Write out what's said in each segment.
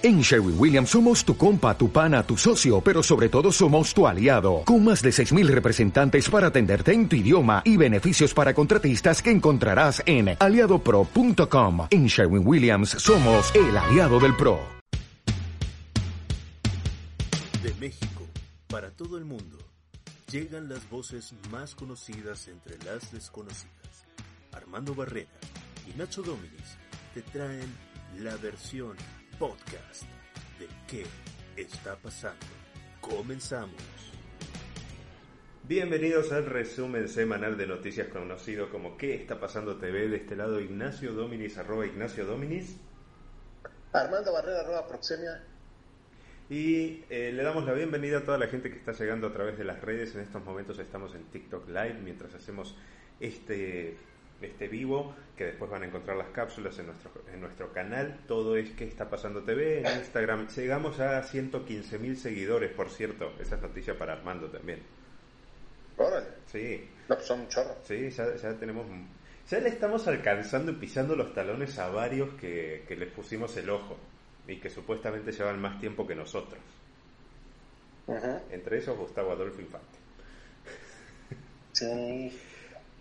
En Sherwin Williams somos tu compa, tu pana, tu socio, pero sobre todo somos tu aliado, con más de 6.000 representantes para atenderte en tu idioma y beneficios para contratistas que encontrarás en aliadopro.com. En Sherwin Williams somos el aliado del PRO. De México, para todo el mundo, llegan las voces más conocidas entre las desconocidas. Armando Barrera y Nacho Dominis te traen la versión podcast de qué está pasando. Comenzamos. Bienvenidos al resumen semanal de noticias conocido como ¿Qué está pasando TV? De este lado Ignacio Dominis, arroba Ignacio Dominis. Armando Barrera, arroba Proxemia. Y eh, le damos la bienvenida a toda la gente que está llegando a través de las redes. En estos momentos estamos en TikTok Live mientras hacemos este este vivo, que después van a encontrar las cápsulas en nuestro, en nuestro canal. Todo es que está pasando TV en Instagram. Llegamos a 115 mil seguidores, por cierto. Esa es noticia para Armando también. Órale. Sí. No, pues son un chorro. Sí, ya, ya tenemos. Ya le estamos alcanzando y pisando los talones a varios que, que les pusimos el ojo y que supuestamente llevan más tiempo que nosotros. Entre esos Gustavo Adolfo Infante. Sí.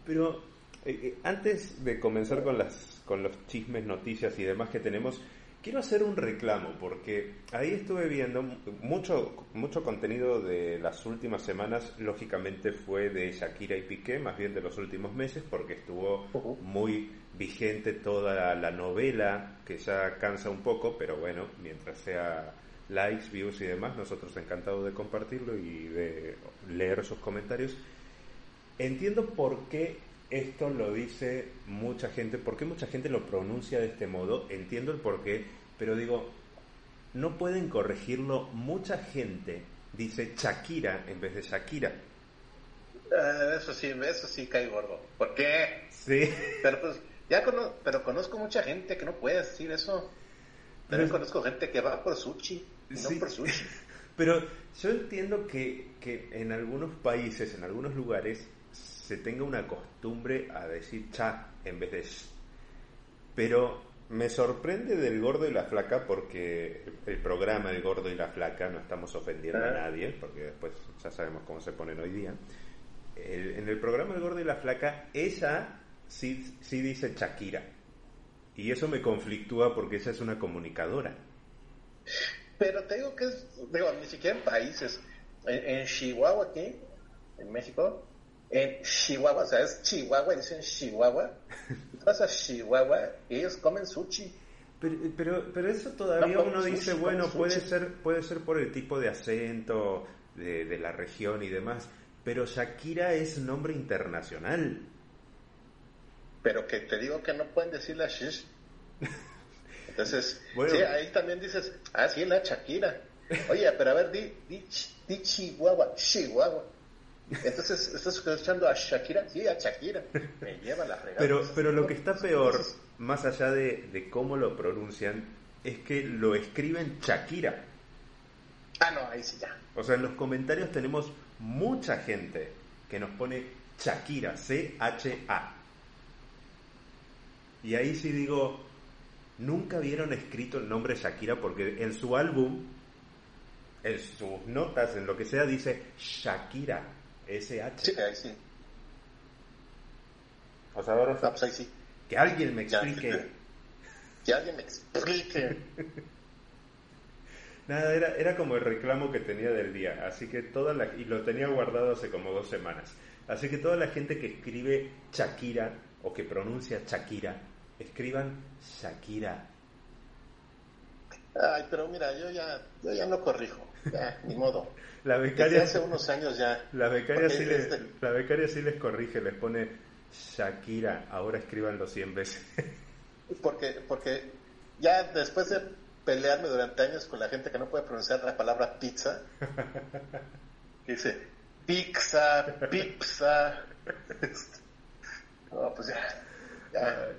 Pero eh, eh, antes de comenzar con, las, con los chismes, noticias y demás que tenemos, quiero hacer un reclamo porque ahí estuve viendo mucho, mucho contenido de las últimas semanas, lógicamente fue de Shakira y Piqué, más bien de los últimos meses, porque estuvo muy vigente toda la novela, que ya cansa un poco, pero bueno, mientras sea likes, views y demás, nosotros encantados de compartirlo y de leer sus comentarios. Entiendo por qué esto lo dice mucha gente. ¿Por qué mucha gente lo pronuncia de este modo? Entiendo el por qué, pero digo, no pueden corregirlo. Mucha gente dice Shakira en vez de Shakira. Eh, eso sí, eso sí cae gordo. ¿Por qué? Sí. Pero pues, ya pero conozco mucha gente que no puede decir eso. También conozco gente que va por sushi, no por sushi. Pero yo entiendo que, que en algunos países, en algunos lugares, se tenga una costumbre a decir cha en vez de sh. Pero me sorprende del gordo y la flaca porque el programa del gordo y la flaca, no estamos ofendiendo a nadie, porque después ya sabemos cómo se ponen hoy día. en el programa del gordo y la flaca, ella sí, sí dice Shakira. Y eso me conflictúa porque ella es una comunicadora. Pero te digo que es, digo, ni siquiera en países. En, en Chihuahua, aquí, en México, en Chihuahua, o sea, es Chihuahua, dicen Chihuahua. Vas a Chihuahua y ellos comen sushi. Pero, pero, pero eso todavía uno dice, bueno, puede ser, puede ser por el tipo de acento de, de, la región y demás, pero Shakira es nombre internacional. Pero que te digo que no pueden decir la shish. Entonces, sí, ahí también dices, ah, sí, la Shakira. Oye, pero a ver, di, di, di Chihuahua, Chihuahua. Entonces, ¿estás escuchando a Shakira? Sí, a Shakira. Me lleva la fregada. Pero, pero lo que está peor, más allá de, de, cómo lo pronuncian, es que lo escriben Shakira. Ah, no, ahí sí ya. O sea, en los comentarios tenemos mucha gente que nos pone Shakira, C-H-A. Y ahí sí digo, nunca vieron escrito el nombre Shakira porque en su álbum, en sus notas, en lo que sea, dice Shakira. SH. Sí, ahí sí. O sea, ahora ah, pues ahí sí. Que alguien me explique. Que alguien me explique. Nada, era, era como el reclamo que tenía del día. Así que toda la. Y lo tenía guardado hace como dos semanas. Así que toda la gente que escribe Shakira o que pronuncia Shakira, escriban Shakira. Ay, pero mira, yo ya, yo ya no corrijo. Ya, ni modo. La becaria, hace unos años ya. La becaria, sí les, la becaria sí les corrige, les pone Shakira, ahora escríbanlo 100 veces. Porque, porque ya después de pelearme durante años con la gente que no puede pronunciar la palabra pizza, dice pizza, pizza. no, pues ya. ya.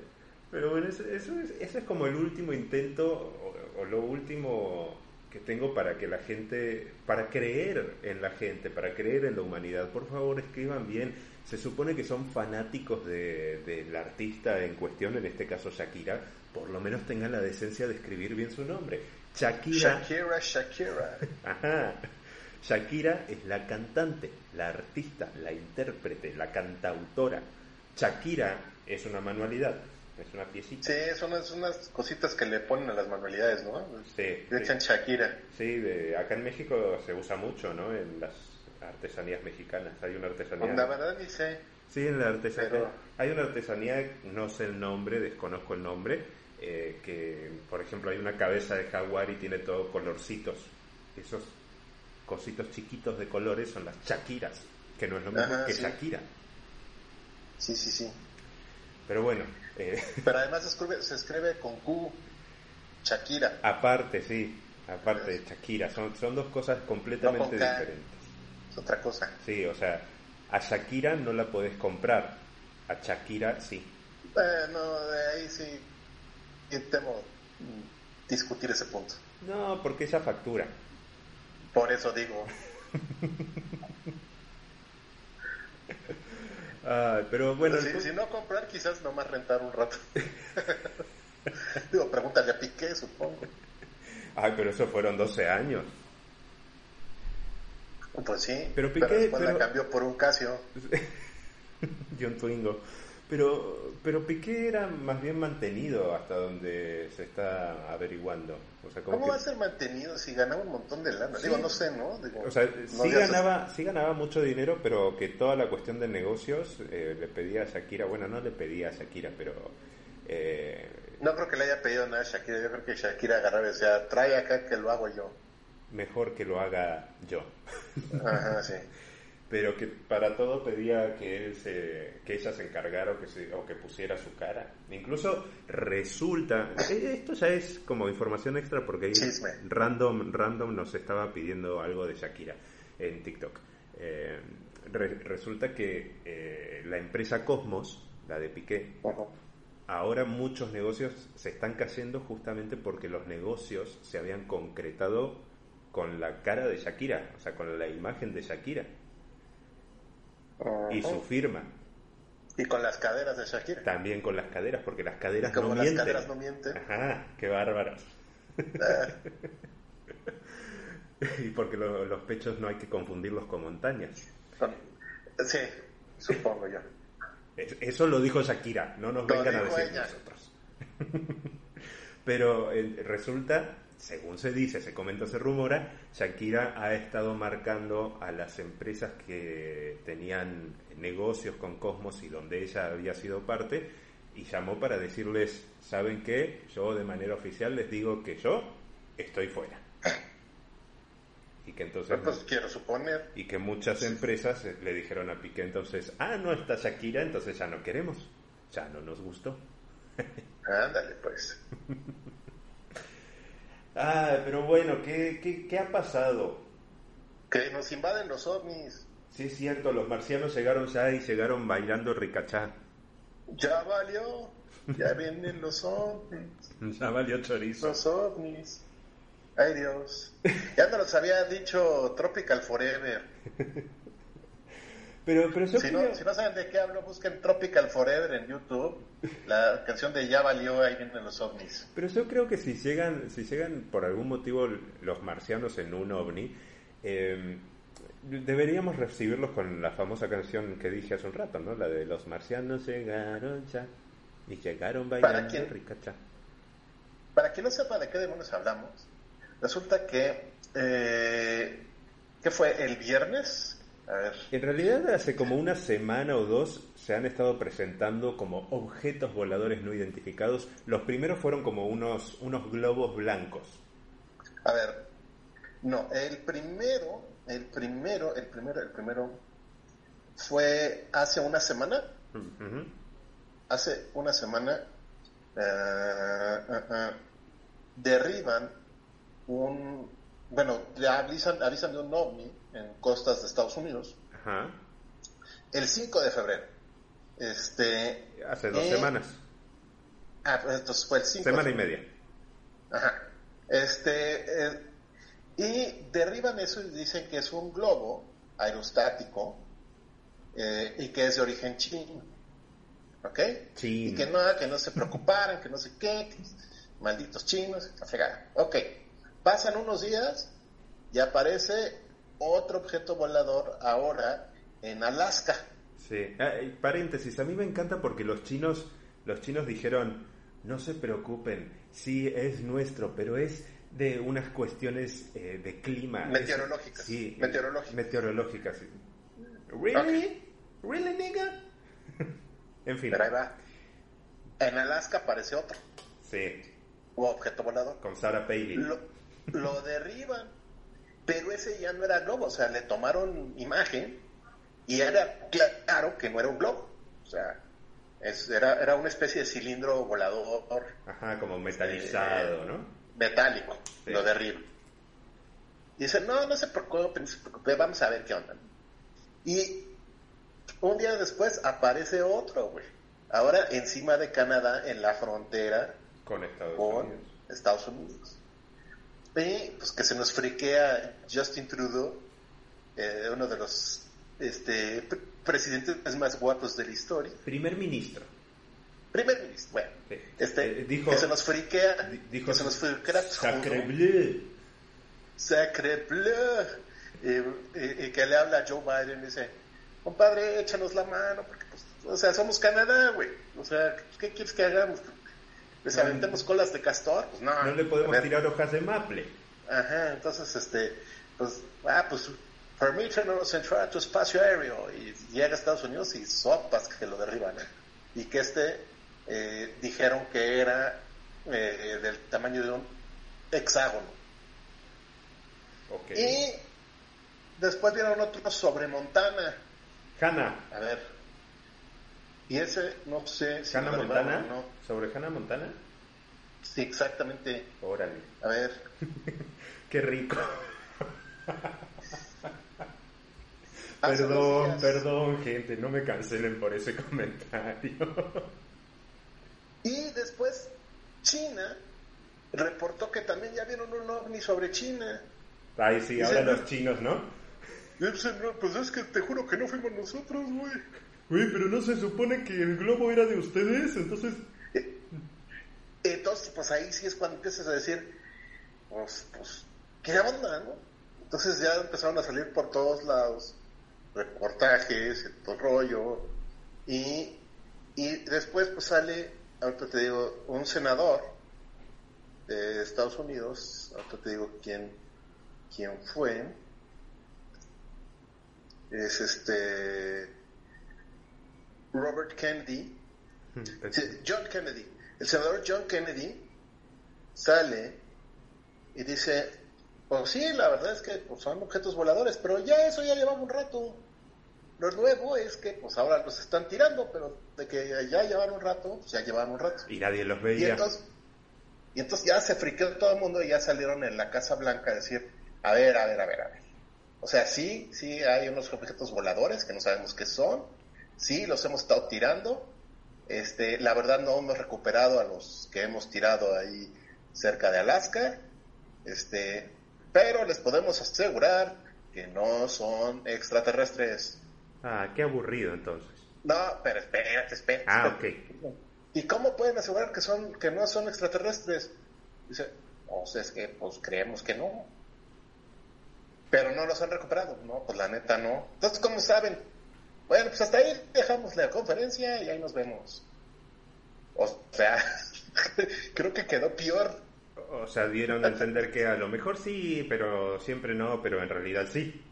Pero bueno, eso, eso, es, eso es como el último intento o, o lo último que tengo para que la gente, para creer en la gente, para creer en la humanidad. Por favor, escriban bien. Se supone que son fanáticos del de, artista en cuestión, en este caso Shakira, por lo menos tengan la decencia de escribir bien su nombre. Shakira. Shakira, Shakira. Ajá. Shakira es la cantante, la artista, la intérprete, la cantautora. Shakira es una manualidad, es una piecita. Sí, son unas, unas cositas que le ponen a las manualidades, ¿no? Sí. Le echan Shakira. Sí, de, acá en México se usa mucho, ¿no? En las artesanías mexicanas. Hay una artesanía. La verdad ni sé. Sí, en la artesanía. Hay una artesanía, no sé el nombre, desconozco el nombre, eh, que, por ejemplo, hay una cabeza de jaguar y tiene todo colorcitos. Esos cositos chiquitos de colores son las Shakiras, que no es lo mismo que Shakira. Sí, sí, sí. Pero bueno. Eh, Pero además se escribe, se escribe con Q, Shakira. Aparte, sí, aparte de Shakira. Son, son dos cosas completamente diferentes. Es otra cosa. Sí, o sea, a Shakira no la podés comprar, a Shakira sí. Bueno, de ahí sí temo discutir ese punto. No, porque esa factura. Por eso digo. pero bueno. si, no comprar, quizás nomás rentar un rato. digo, pregúntale a Piqué, supongo. Ay, pero eso fueron 12 años. Pues sí. Pero Piqué. Pero la cambió por un Casio. John Twingo. Pero, pero Piqué era más bien mantenido hasta donde se está averiguando. O sea, ¿Cómo va a ser mantenido si ganaba un montón de lana? Digo, no sé, ¿no? o sea, sí, ganaba, sí ganaba mucho dinero, pero que toda la cuestión de negocios eh, le pedía a Shakira, bueno, no le pedía a Shakira, pero... Eh, no creo que le haya pedido nada a Shakira, yo creo que Shakira agarraba y decía, trae acá que lo hago yo. Mejor que lo haga yo. Ajá, sí pero que para todo pedía que él se, que ella se encargara o que, se, o que pusiera su cara. Incluso resulta, eh, esto ya es como información extra porque random, random nos estaba pidiendo algo de Shakira en TikTok. Eh, resulta que eh, la empresa Cosmos, la de Piqué, ahora muchos negocios se están cayendo justamente porque los negocios se habían concretado con la cara de Shakira, o sea, con la imagen de Shakira y su firma. Y con las caderas de Shakira. También con las caderas, porque las caderas no las caderas no mienten. Ajá, qué bárbaras. Ah. y porque los pechos no hay que confundirlos con montañas. Sí, supongo yo. Eso lo dijo Shakira, no nos vengan a decir nosotros. Pero eh, resulta según se dice, se comenta, se rumora, Shakira ha estado marcando a las empresas que tenían negocios con Cosmos y donde ella había sido parte y llamó para decirles, ¿saben qué? Yo de manera oficial les digo que yo estoy fuera. Y que entonces... Pues quiero suponer. Y que muchas empresas le dijeron a Piqué entonces, ah, no está Shakira, entonces ya no queremos. Ya no nos gustó. Ándale, pues. Ah, pero bueno, ¿qué, qué, qué ha pasado? Que nos invaden los ovnis. Sí, es cierto, los marcianos llegaron ya y llegaron bailando ricachá. Ya valió, ya vienen los ovnis. ya valió chorizo. Los ovnis. Ay Dios. Ya nos había dicho Tropical Forever. Pero, pero si, no, si no saben de qué hablo, busquen Tropical Forever en YouTube. La canción de Ya valió, ahí vienen los ovnis. Pero yo creo que si llegan, si llegan por algún motivo los marcianos en un ovni, em, deberíamos recibirlos con la famosa canción que dije hace un rato, ¿no? La de los marcianos llegaron ya y llegaron bailando para quien, ricacha. Para quien no sepa de qué demonios hablamos, resulta que, eh, ¿qué fue? ¿El viernes? En realidad hace como una semana o dos se han estado presentando como objetos voladores no identificados. Los primeros fueron como unos, unos globos blancos. A ver, no, el primero, el primero, el primero, el primero fue hace una semana. Hace una semana eh, eh, eh, derriban un, bueno, le avisan, avisan de un ovni en costas de Estados Unidos. Ajá. El 5 de febrero. Este, Hace dos semanas. Ah, pues entonces fue el 5. Semana y media. Ajá. Este, eh, y derriban eso y dicen que es un globo aerostático eh, y que es de origen chino. ¿Ok? Y que no, que no se preocuparan, que no sé qué, malditos chinos, la fregada. Ok. Pasan unos días y aparece otro objeto volador ahora en Alaska. Sí, ah, paréntesis, a mí me encanta porque los chinos, los chinos dijeron, no se preocupen, sí es nuestro, pero es de unas cuestiones eh, de clima. Meteorológicas. sí, meteorológicas. Meteorológicas. ¿Really? ¿Really, nigga? en fin. Pero ahí va. En Alaska aparece otro. Sí. Un objeto volador. Con Sarah Palin. Lo, lo derriban. Pero ese ya no era globo, o sea, le tomaron imagen y era claro que no era un globo. O sea, era, era una especie de cilindro volador. Ajá, como metalizado, ¿no? Metálico, lo derriba. Y dice, no, no se preocupe, no se preocupe, vamos a ver qué onda. Y un día después aparece otro, güey. Ahora encima de Canadá, en la frontera con Estados Unidos. Estados Unidos. Y pues que se nos friquea Justin Trudeau, eh, uno de los este, presidentes más guapos de la historia. Primer ministro. Primer ministro, bueno. Este, eh, dijo, que se nos friquea. Dijo, que se nos friquea. Sacre bleu. Sacre bleu. Y, que le habla a Joe Biden y dice, compadre, échanos la mano, porque, pues, o sea, somos Canadá, güey. O sea, ¿qué quieres que hagamos? ¿Les aventemos colas de castor? Pues no. No le podemos tirar hojas de maple. Ajá, entonces, este, pues, ah, pues, permítanos entrar a tu espacio aéreo. Y llega a Estados Unidos y sopas que lo derriban. ¿eh? Y que este, eh, dijeron que era eh, del tamaño de un hexágono. Okay. Y después vieron otro sobre Montana. Hanna. A ver. Y ese, no sé si ¿Hannah Montana? No. ¿Sobre Hannah Montana? Sí, exactamente. Órale. A ver. Qué rico. perdón, perdón, gente, no me cancelen por ese comentario. y después, China reportó que también ya vieron un ovni sobre China. Ay, sí, ahora los chinos, ¿no? Pues es que te juro que no fuimos nosotros, güey. Güey, pero no se supone que el globo era de ustedes, entonces... Eh, entonces, pues ahí sí es cuando empiezas a decir, pues, pues, ¿qué onda, no? Entonces ya empezaron a salir por todos lados reportajes, todo rollo, y, y después pues sale, ahorita te digo, un senador de Estados Unidos, ahorita te digo quién, quién fue, es este Robert Kennedy, John Kennedy, el senador John Kennedy sale y dice, pues sí, la verdad es que pues, son objetos voladores, pero ya eso ya llevaba un rato. Lo nuevo es que pues ahora los están tirando, pero de que ya llevan un rato, pues ya llevan un rato. Y nadie los veía. Y entonces, y entonces ya se friqueó todo el mundo y ya salieron en la Casa Blanca a decir, a ver, a ver, a ver, a ver. O sea, sí, sí hay unos objetos voladores que no sabemos qué son, sí, los hemos estado tirando. Este, la verdad no hemos recuperado a los que hemos tirado ahí cerca de Alaska. Este, pero les podemos asegurar que no son extraterrestres. Ah, qué aburrido entonces. No, pero espérate, espérate. Ah, ok. ¿Y cómo pueden asegurar que son que no son extraterrestres? Dice, pues es que pues creemos que no. Pero no los han recuperado, no, pues la neta no. Entonces, ¿cómo saben? Bueno, pues hasta ahí dejamos la conferencia y ahí nos vemos. O sea, creo que quedó peor. O sea, dieron a entender que a lo mejor sí, pero siempre no, pero en realidad sí.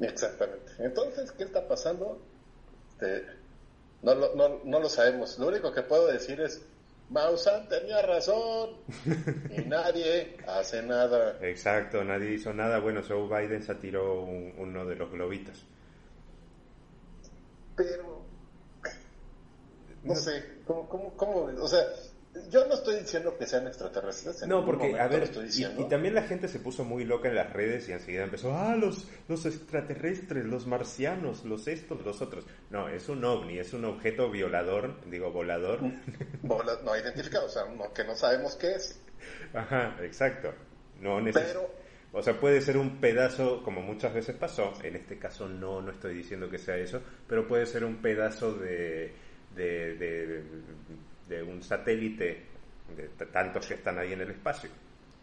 Exactamente. Entonces, ¿qué está pasando? Este, no, lo, no, no lo sabemos. Lo único que puedo decir es, Maussan tenía razón y nadie hace nada. Exacto, nadie hizo nada. Bueno, Joe Biden se tiró uno de los globitos. Pero, no sé, ¿cómo, cómo, cómo? O sea, yo no estoy diciendo que sean extraterrestres. no, porque, a ver, y, también la gente se puso muy loca en las redes y enseguida empezó, ah, los, los extraterrestres, los marcianos, los estos, los otros. No, es un ovni, es un objeto violador, digo, volador. no identificado, o sea, que no sabemos qué es. Ajá, exacto. No Pero... O sea, puede ser un pedazo, como muchas veces pasó, en este caso no, no estoy diciendo que sea eso, pero puede ser un pedazo de, de de un satélite de tantos que están ahí en el espacio.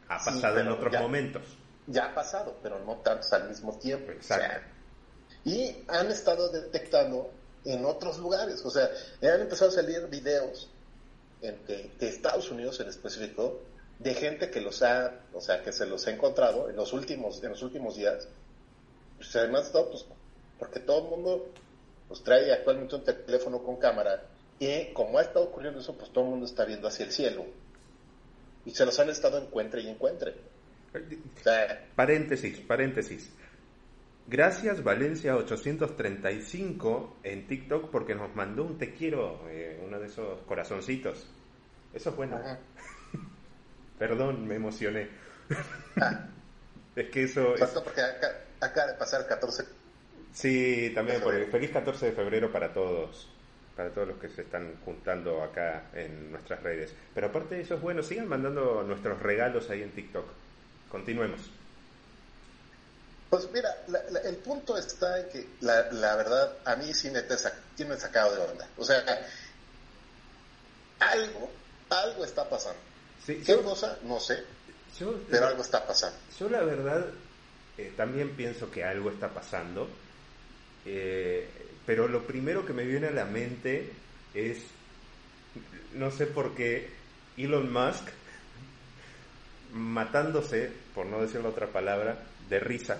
Ha pasado en otros momentos. Ya ha pasado, pero no tantos al mismo tiempo. y han estado detectando en otros lugares. O sea, han empezado a salir videos en de Estados Unidos en específico de gente que los ha, o sea, que se los ha encontrado en los últimos, en los últimos días. Pues además, pues, porque todo el mundo pues, trae actualmente un teléfono con cámara y como ha estado ocurriendo eso, pues todo el mundo está viendo hacia el cielo. Y se los han estado encuentre y encuentre. paréntesis, paréntesis. Gracias Valencia 835 en TikTok porque nos mandó un te quiero, eh, uno de esos corazoncitos. Eso es bueno. Perdón, me emocioné. Ah. es que eso... Es... porque acá, de pasar 14... Sí, también, por el feliz 14 de febrero para todos para todos los que se están juntando acá en nuestras redes. Pero aparte de eso es bueno, sigan mandando nuestros regalos ahí en TikTok. Continuemos. Pues mira, el punto está en que la, verdad a mí sí me, tiene sacado de onda. O sea, algo, algo está pasando. ¿Qué cosa? No sé. pero algo está pasando. Yo la verdad eh, también pienso que algo está pasando. Eh, pero lo primero que me viene a la mente es, no sé por qué, Elon Musk matándose, por no decir la otra palabra, de risa.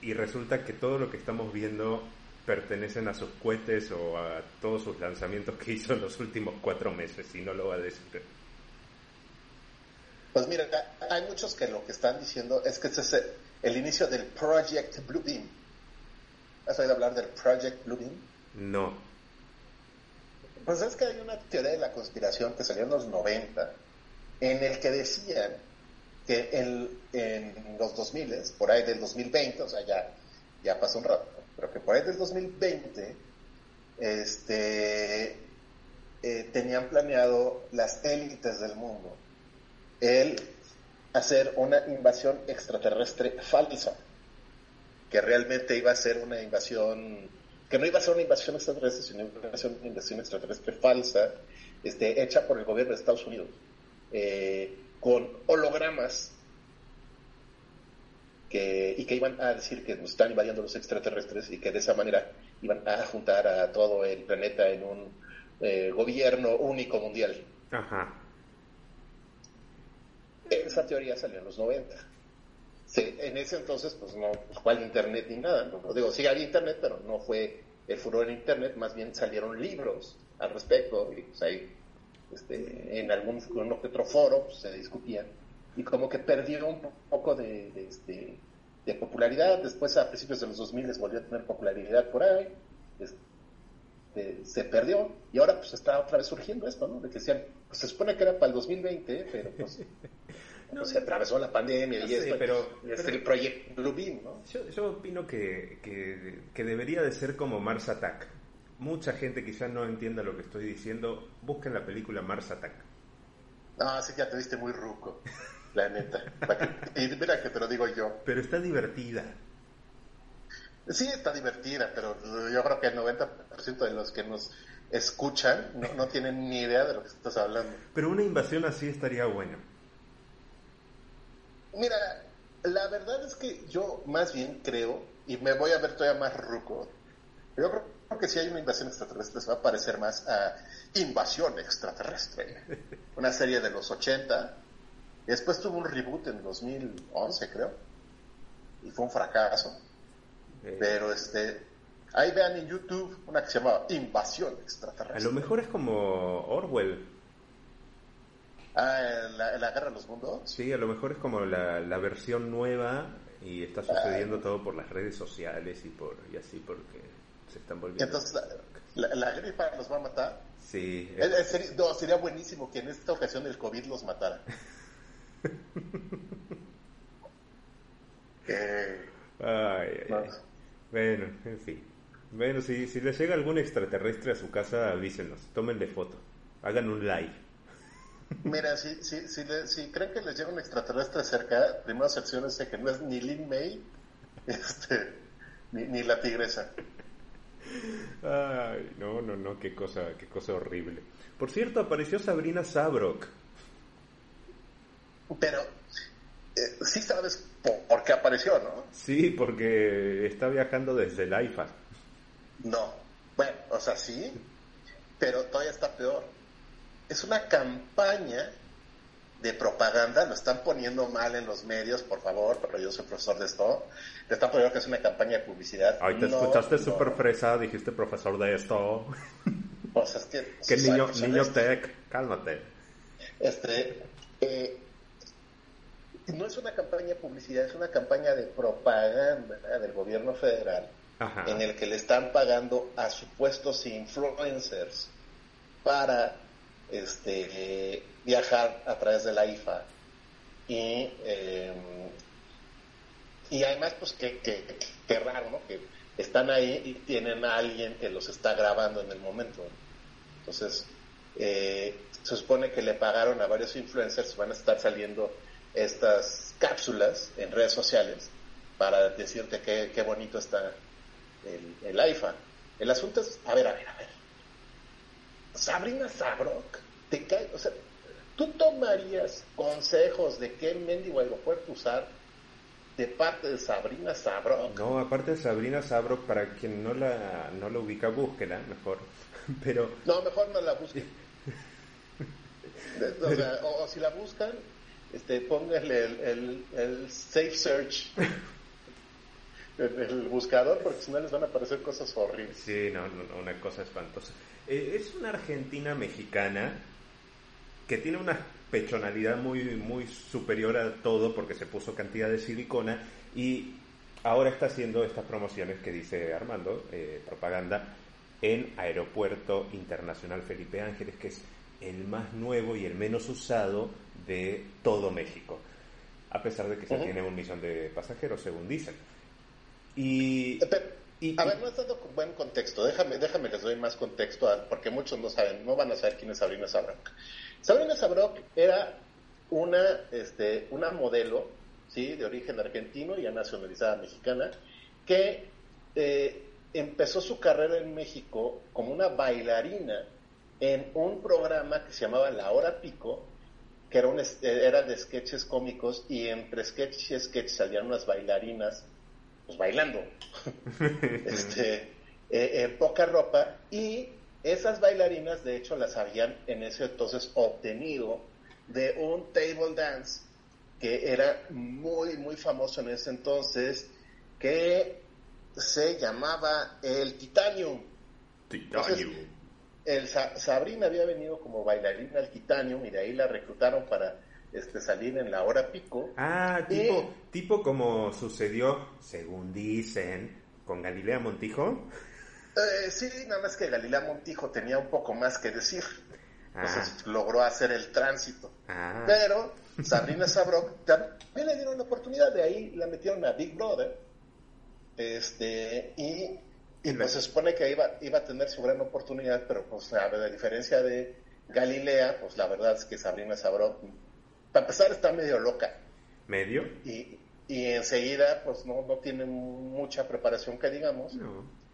Y resulta que todo lo que estamos viendo pertenecen a sus cohetes o a todos sus lanzamientos que hizo en los últimos cuatro meses, y no lo va a decir. Pues mira, hay muchos que lo que están diciendo es que este es el inicio del Project Bluebeam ¿Has oído hablar del Project Bluebeam? No. Pues es que hay una teoría de la conspiración que salió en los 90 en el que decían que en, los 2000, por ahí del 2020, o sea, ya, ya pasó un rato, pero que por ahí del 2020, este, eh, tenían planeado las élites del mundo el hacer una invasión extraterrestre falsa que realmente iba a ser una invasión, que no iba a ser una invasión extraterrestre, sino una invasión extraterrestre falsa, este, hecha por el gobierno de Estados Unidos, eh, con hologramas que, y que iban a decir que nos están invadiendo los extraterrestres y que de esa manera iban a juntar a todo el planeta en un eh, gobierno único mundial. Ajá. Esa teoría salió en los 90 en ese entonces, pues no, pues cuál internet ni nada, ¿no? Digo, sí había internet, pero no fue el furor en internet, más bien salieron libros al respecto, y pues ahí, este, en algún otro foro pues, se discutían, y como que perdió un poco de, este, de popularidad, después a principios de los 2000 les volvió a tener popularidad por ahí, este, se perdió, y ahora pues está otra vez surgiendo esto, ¿no? De que decían, pues se supone que era para el 2020, pero pues no, se atravesó la pandemia y esto, pero, es el proyecto Bluebeam, ¿no? Yo, opino que, que, debería de ser como Mars Attack. Mucha gente quizás no entienda lo que estoy diciendo. Busquen la película Mars Attack. No, sí, ya te viste muy ruco, la neta. y mira que te lo digo yo. Pero está divertida. Sí, está divertida, pero yo creo que el 90% de los que nos escuchan no, no tienen ni idea de lo que estás hablando. Pero una invasión así estaría buena. Mira, la verdad es que yo más bien creo, y me voy a ver todavía más ruco, yo creo que si hay una invasión extraterrestre se va a parecer más a Invasión Extraterrestre, una serie de los 80, y después tuvo un reboot en 2011 creo, y fue un fracaso, pero este, ahí vean en YouTube una que se llama Invasión Extraterrestre. A lo mejor es como Orwell, Ah, ¿la, la guerra de los mundos? Sí, a lo mejor es como la, la versión nueva y está sucediendo todo por las redes sociales y por y así porque se están volviendo. Entonces, ¿la, la, gripa los va a matar? Sí. Eh, sería, no, sería buenísimo que en esta ocasión el COVID los matara. eh, ay, ay, Bueno, en fin. Bueno, si, si les llega algún extraterrestre a su casa, avísenos, tómenle foto, hagan un live. Mira, si, si, si, si, creen que les llega un extraterrestre cerca, primero secciones que no es ni Lin May este, ni, la tigresa. Ay, no, no, no, qué cosa, qué cosa horrible. Por cierto, apareció Sabrina Sabrok. Pero eh, sí sabes por, qué apareció, ¿no? Sí, porque está viajando desde el IFA. No, bueno, o sea, sí, pero todavía está peor. Es una campaña de propaganda, lo están poniendo mal en los medios, por favor, pero yo soy profesor de esto. Le están poniendo que es una campaña de publicidad. Ay, te escuchaste súper fresa, dijiste profesor de esto. O sea, es que... ¿Qué niño, niño tech? Cálmate. Este, eh, no es una campaña de publicidad, es una campaña de propaganda del gobierno federal en el que le están pagando a supuestos influencers para este, viajar a través de la IFA. Y, em, y además, pues qué que, raro, ¿no? Que están ahí y tienen a alguien que los está grabando en el momento. Entonces, eh, se supone que le pagaron a varios influencers, van a estar saliendo estas cápsulas en redes sociales para decirte qué, qué bonito está el, el IFA. El asunto es, a ver, a ver, a ver. Sabrina Sabrok, te cae, o sea, ¿tú tomarías consejos de qué mendigo aeropuerto usar de parte de Sabrina Sabrok? No, aparte de Sabrina Sabrok, para quien no la, no la ubica, búsquela mejor. Pero... No, mejor no la busquen. o, si la buscan, este, pónganle el, el, Safe Search el, buscador, porque si no les van a aparecer cosas horribles. Sí, no, no una cosa espantosa. Eh, es una argentina mexicana que tiene una pechonalidad muy, muy superior a todo porque se puso cantidad de silicona y ahora está haciendo estas promociones que dice Armando, eh, propaganda, en Aeropuerto Internacional Felipe Ángeles, que es el más nuevo y el menos usado de todo México, a pesar de que se tiene un millón de pasajeros, según dicen. Y, a ver, no has dado buen contexto. Déjame, déjame les doy más contexto, porque muchos no saben, no van a saber quién es Sabrina Sabrok. Sabrina Sabrok era una, este, una modelo, sí, de origen argentino, ya nacionalizada mexicana, que eh, empezó su carrera en México como una bailarina en un programa que se llamaba La Hora Pico, que era, un, era de sketches cómicos y entre sketch y sketch salían unas bailarinas pues bailando, este, eh, en poca ropa y esas bailarinas de hecho las habían en ese entonces obtenido de un table dance que era muy muy famoso en ese entonces que se llamaba el Titanium. Titanium. el Sabrina había venido como bailarina al Titanium y de ahí la reclutaron para este, salir en la hora pico. Ah, tipo, tipo como sucedió, según dicen, con Galilea Montijo. Eh, sí, nada más que Galilea Montijo tenía un poco más que decir. Entonces ah. logró hacer el tránsito. Ah. Pero Sabrina Sabrok también le dieron la oportunidad, de ahí la metieron a Big Brother. Este, y, y pues se supone que iba, iba a tener su gran oportunidad, pero pues a, a diferencia de Galilea, pues la verdad es que Sabrina Sabrok para empezar está medio loca. ¿Medio? Y, y enseguida pues no, no tiene mucha preparación que digamos.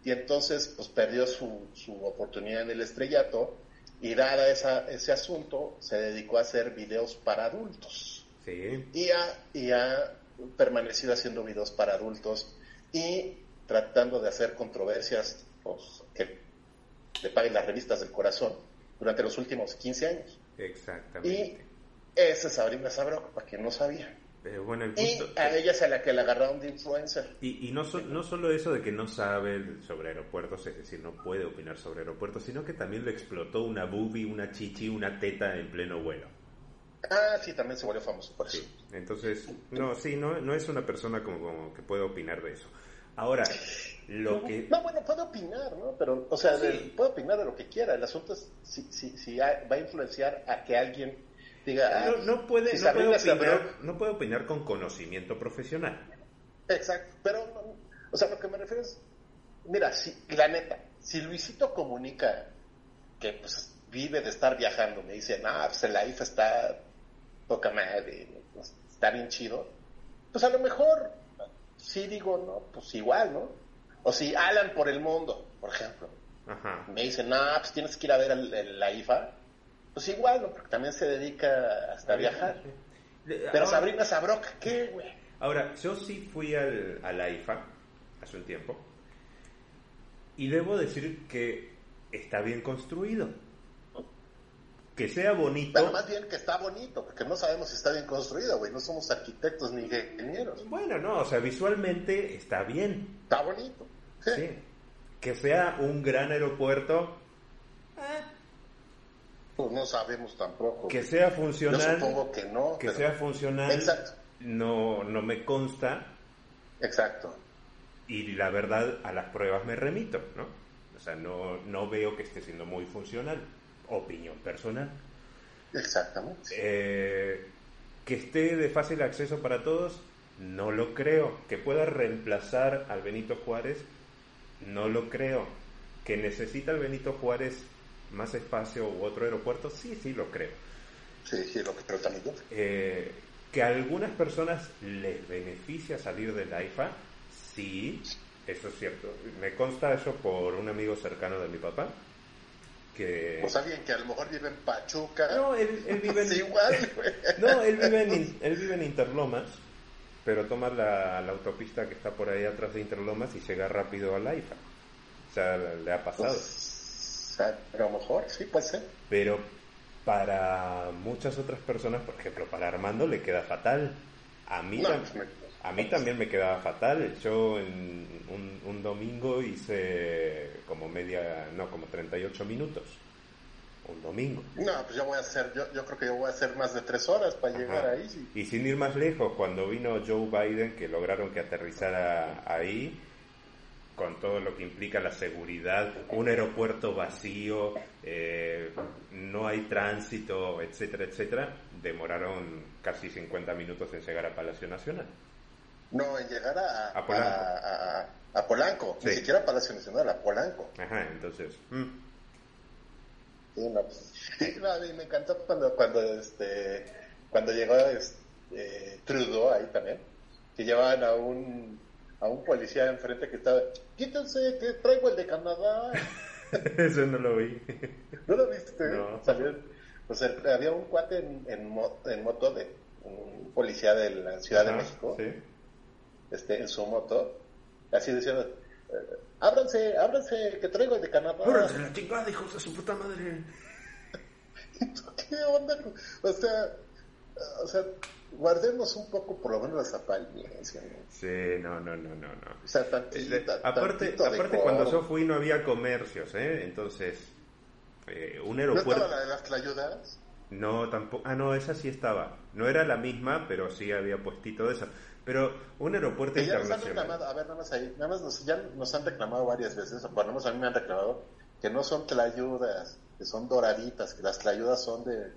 Y entonces pues perdió su, su oportunidad en el estrellato y dada esa, ese asunto se dedicó a hacer videos para adultos. Sí. Y ha, y ha permanecido haciendo videos para adultos y tratando de hacer controversias pues, que le paguen las revistas del corazón durante los últimos 15 años. Exactamente. Esa es Sabrina Sabrok, para quien no sabía. Pero bueno, el punto, y a ella es a la que la agarraron de influencer. Y, y no, no solo eso de que no sabe sobre aeropuertos, es decir, no puede opinar sobre aeropuertos, sino que también le explotó una boobie, una chichi, una teta en pleno vuelo. Ah, sí, también se volvió famoso por eso. Sí, entonces, no, sí, no, no es una persona como, que puede opinar de eso. Ahora, lo que... No, bueno, puede opinar, ¿no? Pero, o sea, puede opinar de lo que quiera. El asunto es si, si, si va a influenciar a que alguien Ah, no, puede, no, puede opinar, no puede opinar con conocimiento profesional. Exacto, pero, o sea, lo que me refiero es, mira, si, la neta, si Luisito comunica que pues vive de estar viajando, me dice, no, pues el IFA está poca madre, está bien chido, pues a lo mejor sí digo, no, pues igual, ¿no? O si Alan por el mundo, por ejemplo, me dice, no, pues tienes que ir a ver el, la IFA, pues igual, ¿no? Porque también se dedica hasta a viajar. Pero Sabrina Sabroca, ¿qué, güey? Ahora, yo sí fui al, a la IFA hace un tiempo y debo decir que está bien construido. Que sea bonito. Pero más bien que está bonito, porque no sabemos si está bien construido, güey. No somos arquitectos ni ingenieros. Bueno, no, o sea, visualmente está bien. Está bonito. Sí. Que sea un gran aeropuerto. No sabemos tampoco. Que sea funcional. Yo supongo que no. Que sea funcional. Exacto. No, no me consta. Exacto. Y la verdad, a las pruebas me remito, ¿no? O sea, no, no veo que esté siendo muy funcional. Opinión personal. Exactamente. Eh, que esté de fácil acceso para todos, no lo creo. Que pueda reemplazar al Benito Juárez, no lo creo. Que necesita el Benito Juárez más espacio u otro aeropuerto, sí, sí lo creo. Sí, sí, lo creo también eh, que a algunas personas les beneficia salir del AIFA, sí, eso es cierto. Me consta eso por un amigo cercano de mi papá. Que... Pues alguien que a lo mejor vive en Pachuca. No, él, vive en... igual, no, él vive en, él vive en Interlomas, pero toma la, autopista que está por ahí atrás de Interlomas y llega rápido al AIFA. O sea, le ha pasado. Pues, a lo mejor, sí, puede ser. Pero para muchas otras personas, por ejemplo, para Armando le queda fatal. A mí, pues a mí también me quedaba fatal. Yo en un, domingo hice como media, no, como 38 minutos. Un domingo. No, pues yo voy a hacer, yo, yo creo que yo voy a hacer más de tres horas para llegar ahí. Y sin ir más lejos, cuando vino Joe Biden, que lograron que aterrizara ahí, con todo lo que implica la seguridad, un aeropuerto vacío, eh, no hay tránsito, etcétera, etcétera, demoraron casi 50 minutos en llegar a Palacio Nacional. No, en llegar a, a Polanco, a, Polanco. ni siquiera a Palacio Nacional, a Polanco. Ajá, entonces... Mm. Sí, no, pues, no, a mí me encantó cuando, cuando, este, cuando llegó este, Trudeau ahí también, que llevaban a un a un policía enfrente que estaba, quítense, que traigo el de Canadá. Eso no lo vi. ¿No lo viste? No. Salió, pues había un cuate en, en, moto de un policía de la Ciudad de México, ¿sí? este, en su moto, así diciendo, eh, ábranse, ábranse, que traigo el de Canadá. Ábranse la chingada, hijos de su puta madre. ¿Qué onda? O sea, o sea, guardemos un poco por lo menos las apariencias. Sí, no, no, no, no. no. O sea, aparte, aparte cuando yo fui no había comercios, ¿eh? Entonces, eh, un aeropuerto... ¿No estaba la de las tlayudas? No, tampoco. Ah, no, esa sí estaba. No era la misma, pero sí había puestito de eso. Pero un aeropuerto internacional. a ver, nada más ahí. Nada más nos, ya nos han reclamado varias veces, por lo menos a mí me han reclamado, que no son tlayudas, que son doraditas, que las tlayudas son de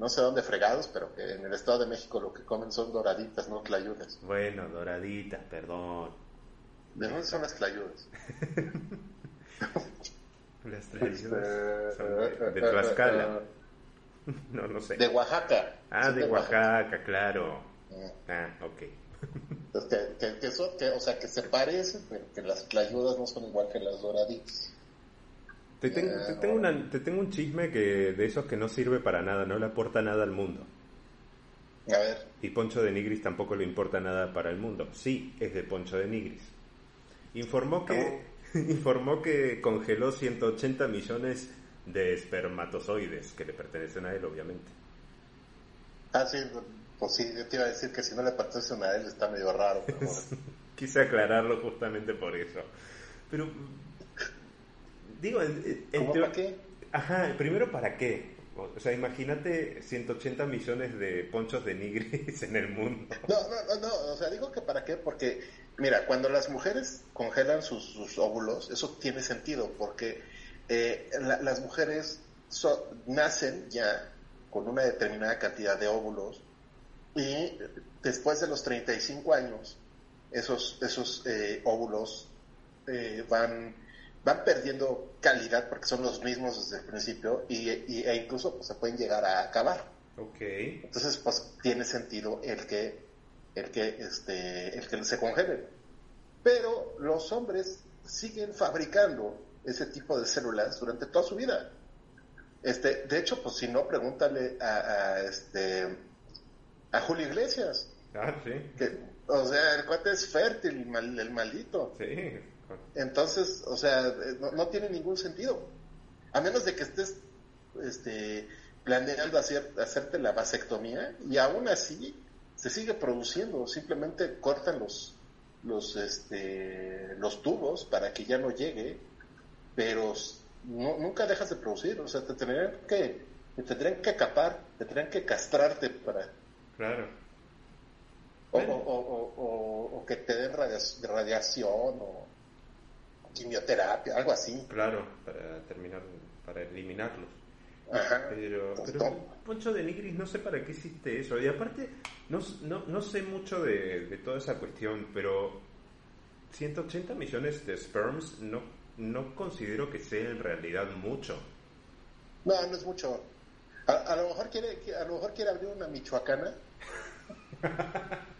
no sé dónde fregados, pero que en el Estado de México lo que comen son doraditas, no clayudas. Bueno, doraditas, perdón. ¿De dónde son las clayudas? las clayudas son de, Tlaxcala. no, no sé. De Oaxaca. Ah, de, Oaxaca, claro. Ah, ok. que, que, que, son, que, o sea, que se parecen, pero que las clayudas no son igual que las doraditas. Te tengo, te, tengo te tengo un chisme que de esos que no sirve para nada, no le aporta nada al mundo. A ver. Y Poncho de Nigris tampoco le importa nada para el mundo. Sí, es de Poncho de Nigris. Informó que, informó que congeló 180 millones de espermatozoides que le pertenecen a él, obviamente. Ah, sí, pues sí, yo te iba a decir que si no le pertenecen a él está medio raro. Quise aclararlo justamente por eso. Pero Digo, en, para qué? Ajá, primero para qué. O sea, imagínate 180 millones de ponchos de nigris en el mundo. No, no, no, no, o sea, digo que para qué, porque, mira, cuando las mujeres congelan sus, óvulos, eso tiene sentido, porque eh, las mujeres nacen ya con una determinada cantidad de óvulos y después de los 35 años, esos, esos eh, óvulos eh, van van perdiendo calidad porque son los mismos desde el principio y, e incluso pues, se pueden llegar a acabar. Okay. Entonces, pues tiene sentido el que, el que, este, el que se congelen. Pero los hombres siguen fabricando ese tipo de células durante toda su vida. Este, de hecho, pues si no, pregúntale a, este, a Julio Iglesias. Ah, sí. o sea, el cuate es fértil, el, maldito. Sí. Entonces, o sea, no, tiene ningún sentido. A menos de que estés este, planeando hacer, hacerte la vasectomía y aún así se sigue produciendo. Simplemente cortan los, los, este, los tubos para que ya no llegue, pero nunca dejas de producir. O sea, te tendrían que, te tendrían que capar, te tendrían que castrarte para... Claro o, o, o, que te den radiación o quimioterapia, algo así. Claro, para terminar, para eliminarlos. Ajá. Pero, pero Poncho de Nigris, no sé para qué hiciste eso. Y aparte, no, no, no sé mucho de, de, toda esa cuestión, pero 180 millones de sperms no, no considero que sea en realidad mucho. No, no es mucho. A, a lo mejor quiere, a lo mejor quiere abrir una michoacana.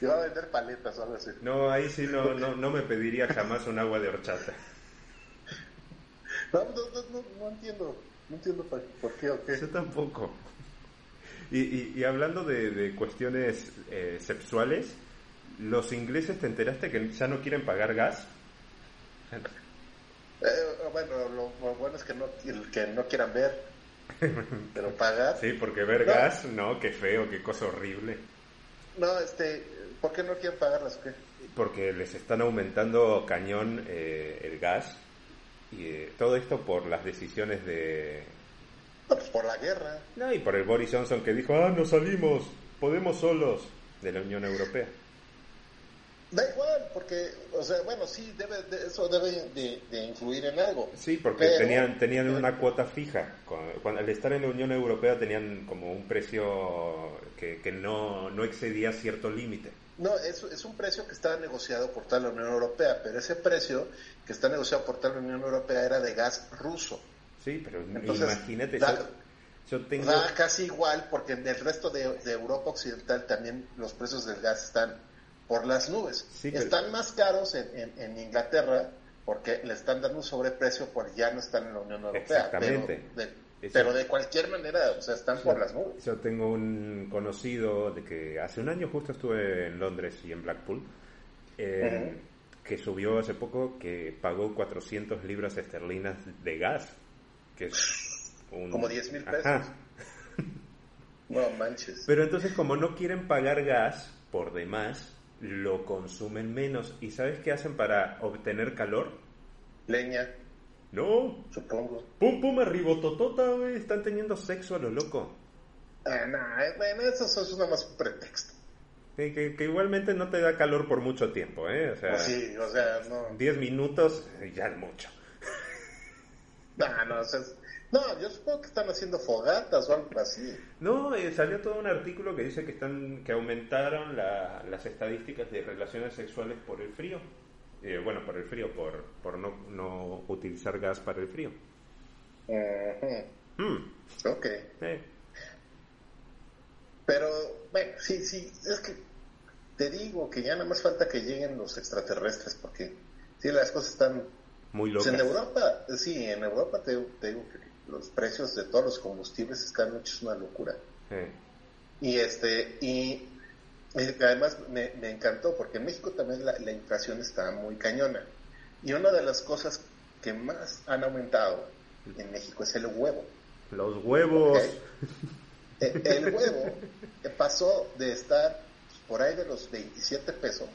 Y va a vender paletas o algo así. No, ahí sí no, no, no me pediría jamás un agua de horchata. No, no, no, entiendo. No entiendo por qué o qué. Yo tampoco. Y, y, hablando de, de cuestiones eh, sexuales, ¿los ingleses te enteraste que ya no quieren pagar gas? Eh, bueno, lo, bueno es que no, que no quieran ver, pero pagar. Sí, porque ver gas, no, qué feo, qué cosa horrible. No, este, ¿Por qué no quieren pagarlas o qué? Porque les están aumentando cañón eh, el gas y eh, todo esto por las decisiones de... No, pues por la guerra. No, y por el Boris Johnson que dijo, ah, no salimos, podemos solos de la Unión Europea. Da igual, porque, o sea, bueno, sí, debe, eso debe de, influir en algo. Sí, porque tenían tenían una cuota fija. Cuando, al estar en la Unión Europea tenían como un precio que, que no, no excedía cierto límite. No, es, es un precio que está negociado por toda la Unión Europea, pero ese precio que está negociado por toda la Unión Europea era de gas ruso. Sí, pero imagínate, yo, tengo... casi igual porque en el resto de, Europa Occidental también los precios del gas están por las nubes. Están más caros en, en, Inglaterra porque le están dando un sobreprecio por ya no están en la Unión Europea. Exactamente. Pero de cualquier manera, o sea, están por las nubes. Yo tengo un conocido de que hace un año justo estuve en Londres y en Blackpool, eh, que subió hace poco que pagó 400 libras esterlinas de gas, que es un... Como 10 mil pesos. no manches. Pero entonces como no quieren pagar gas por demás, lo consumen menos. ¿Y sabes qué hacen para obtener calor? Leña. No. Supongo. Pum, pum, arriba, totota, güey. Están teniendo sexo a lo loco. Ah, no, eh, bueno, eso, es nada más un pretexto. que, igualmente no te da calor por mucho tiempo, ¿eh? O sea, pues sí, o sea, no. 10 minutos ya es mucho. no, no, o sea, no, yo supongo que están haciendo fogatas o algo así. No, eh, salió todo un artículo que dice que están que aumentaron la, las estadísticas de relaciones sexuales por el frío. Eh, bueno, por el frío, por, por no, no utilizar gas para el frío. Mm. Ok. Pero, bueno, sí, sí, es que te digo que ya nada más falta que lleguen los extraterrestres, porque sí, las cosas están... Muy pues locas. en Europa, sí, en Europa te, digo que los precios de todos los combustibles están hechos una locura. Y este, y además me, encantó porque en México también la, inflación está muy cañona. Y una de las cosas que más han aumentado en México es el huevo. Los huevos. E, el, huevo pasó de estar por ahí de los 27 pesos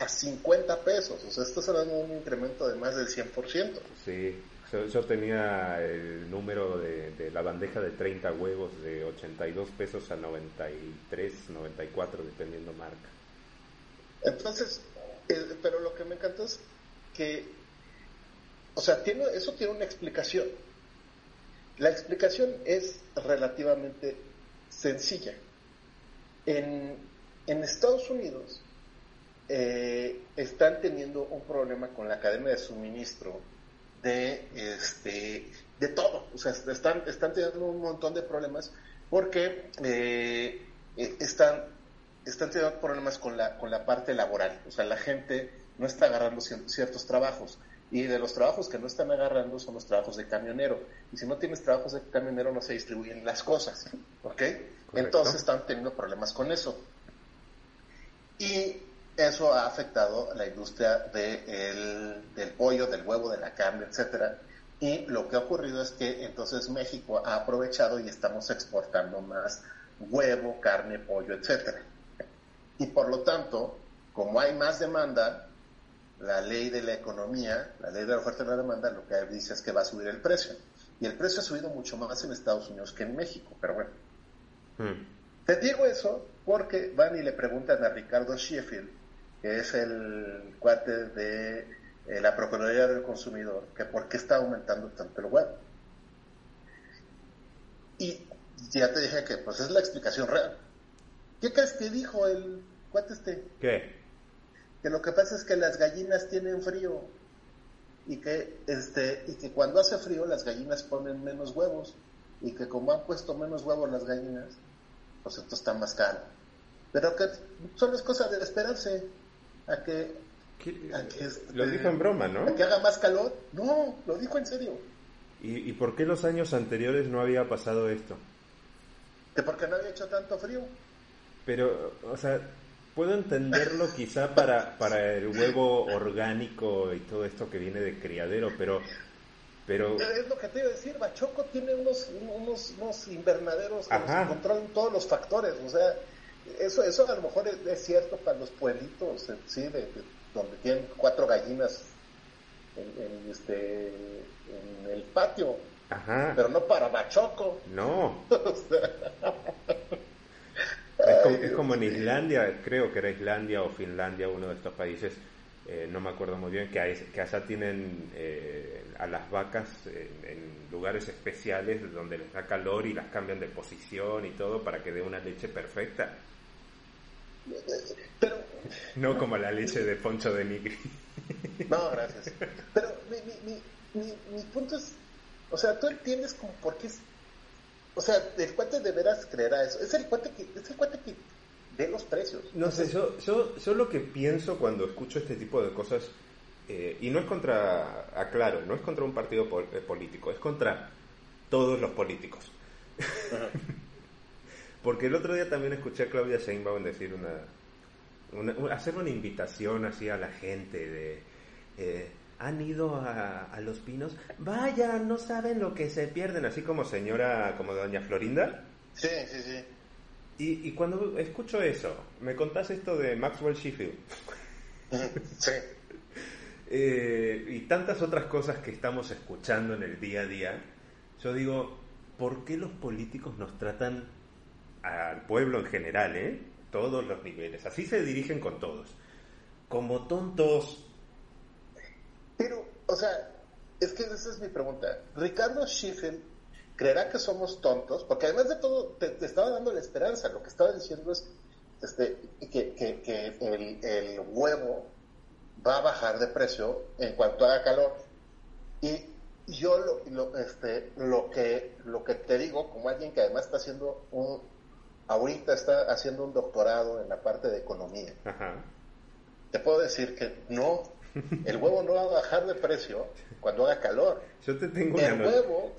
a 50 pesos. O sea, esto es un incremento de más del 100%. Sí. Yo, tenía el número de, la bandeja de 30 huevos de 82 pesos a 93, 94, dependiendo marca. Entonces, pero lo que me encantó es que, o sea, tiene, eso tiene una explicación. La explicación es relativamente sencilla. En, en Estados Unidos eh, están teniendo un problema con la cadena de suministro de, este, de todo. O sea, están, están teniendo un montón de problemas porque eh, eh, están, están teniendo problemas con la, con la parte laboral. O sea, la gente no está agarrando ciertos trabajos. Y de los trabajos que no están agarrando son los trabajos de camionero. Y si no tienes trabajos de camionero no se distribuyen las cosas. ¿Ok? Entonces están teniendo problemas con eso. Y eso ha afectado a la industria de del pollo, del huevo, de la carne, etcétera. Y lo que ha ocurrido es que entonces México ha aprovechado y estamos exportando más huevo, carne, pollo, etcétera. Y por lo tanto, como hay más demanda, la ley de la economía, la ley de la oferta y la demanda, lo que dice es que va a subir el precio. Y el precio ha subido mucho más en Estados Unidos que en México, pero bueno. Hmm. Te digo eso porque van y le preguntan a Ricardo Sheffield, que es el cuate de eh, la Procuraduría del Consumidor, que por qué está aumentando tanto el web. Y ya te dije que pues es la explicación real. ¿Qué crees que dijo el cuate este? ¿Qué? que lo que pasa es que las gallinas tienen frío y que este y que cuando hace frío las gallinas ponen menos huevos y que como han puesto menos huevos las gallinas pues esto está más caro pero que solo es cosa de esperarse a que, este, lo dijo en broma no a que haga más calor. No lo dijo en serio. ¿Y, y por qué los años anteriores no había pasado esto que porque no había hecho tanto frío. Pero o sea puedo entenderlo quizá para, para el huevo orgánico y todo esto que viene de criadero, pero... pero... Es lo que te iba a decir, Bachoco tiene unos, unos, unos invernaderos que controlan todos los factores, o sea, eso, eso a lo mejor es, cierto para los pueblitos, sí, de, donde tienen cuatro gallinas en, este, en el patio, Ajá. pero no para Bachoco. No. Es como, en Islandia, creo que era Islandia o Finlandia, uno de estos países, eh, no me acuerdo muy bien, que, que allá tienen eh, a las vacas en, lugares especiales donde les da calor y las cambian de posición y todo para que dé una leche perfecta. Pero, no como la leche de Poncho de Nigri. No, gracias. Pero mi, mi, mi, mi punto es, o sea, tú entiendes como por qué es o sea, el cuate de veras creerá eso. Es el cuate que, es el cuate que ve los precios. No sé, yo, yo, yo lo que pienso cuando escucho este tipo de cosas, eh, y no es contra, aclaro, no es contra un partido eh, político, es contra todos los políticos. Porque el otro día también escuché a Claudia Sheinbaum decir una, una, hacer una invitación así a la gente de eh, han ido a, Los Pinos, vaya, no saben lo que se pierden, así como señora, como doña Florinda. Sí, sí, sí. Y, cuando escucho eso, me contás esto de Maxwell Sheffield. Sí. Eh, y tantas otras cosas que estamos escuchando en el día a día, yo digo, ¿por qué los políticos nos tratan al pueblo en general, eh? Todos los niveles, así se dirigen con todos, como tontos, pero, o sea, es que esa es mi pregunta. Ricardo Schiffel creerá que somos tontos, porque además de todo, te, estaba dando la esperanza. Lo que estaba diciendo es este, que, que, el, huevo va a bajar de precio en cuanto haga calor. Y yo lo, lo, este, lo, que, lo que te digo, como alguien que además está haciendo un, ahorita está haciendo un doctorado en la parte de economía, te puedo decir que no el huevo no va a bajar de precio cuando haga calor. Yo te tengo El huevo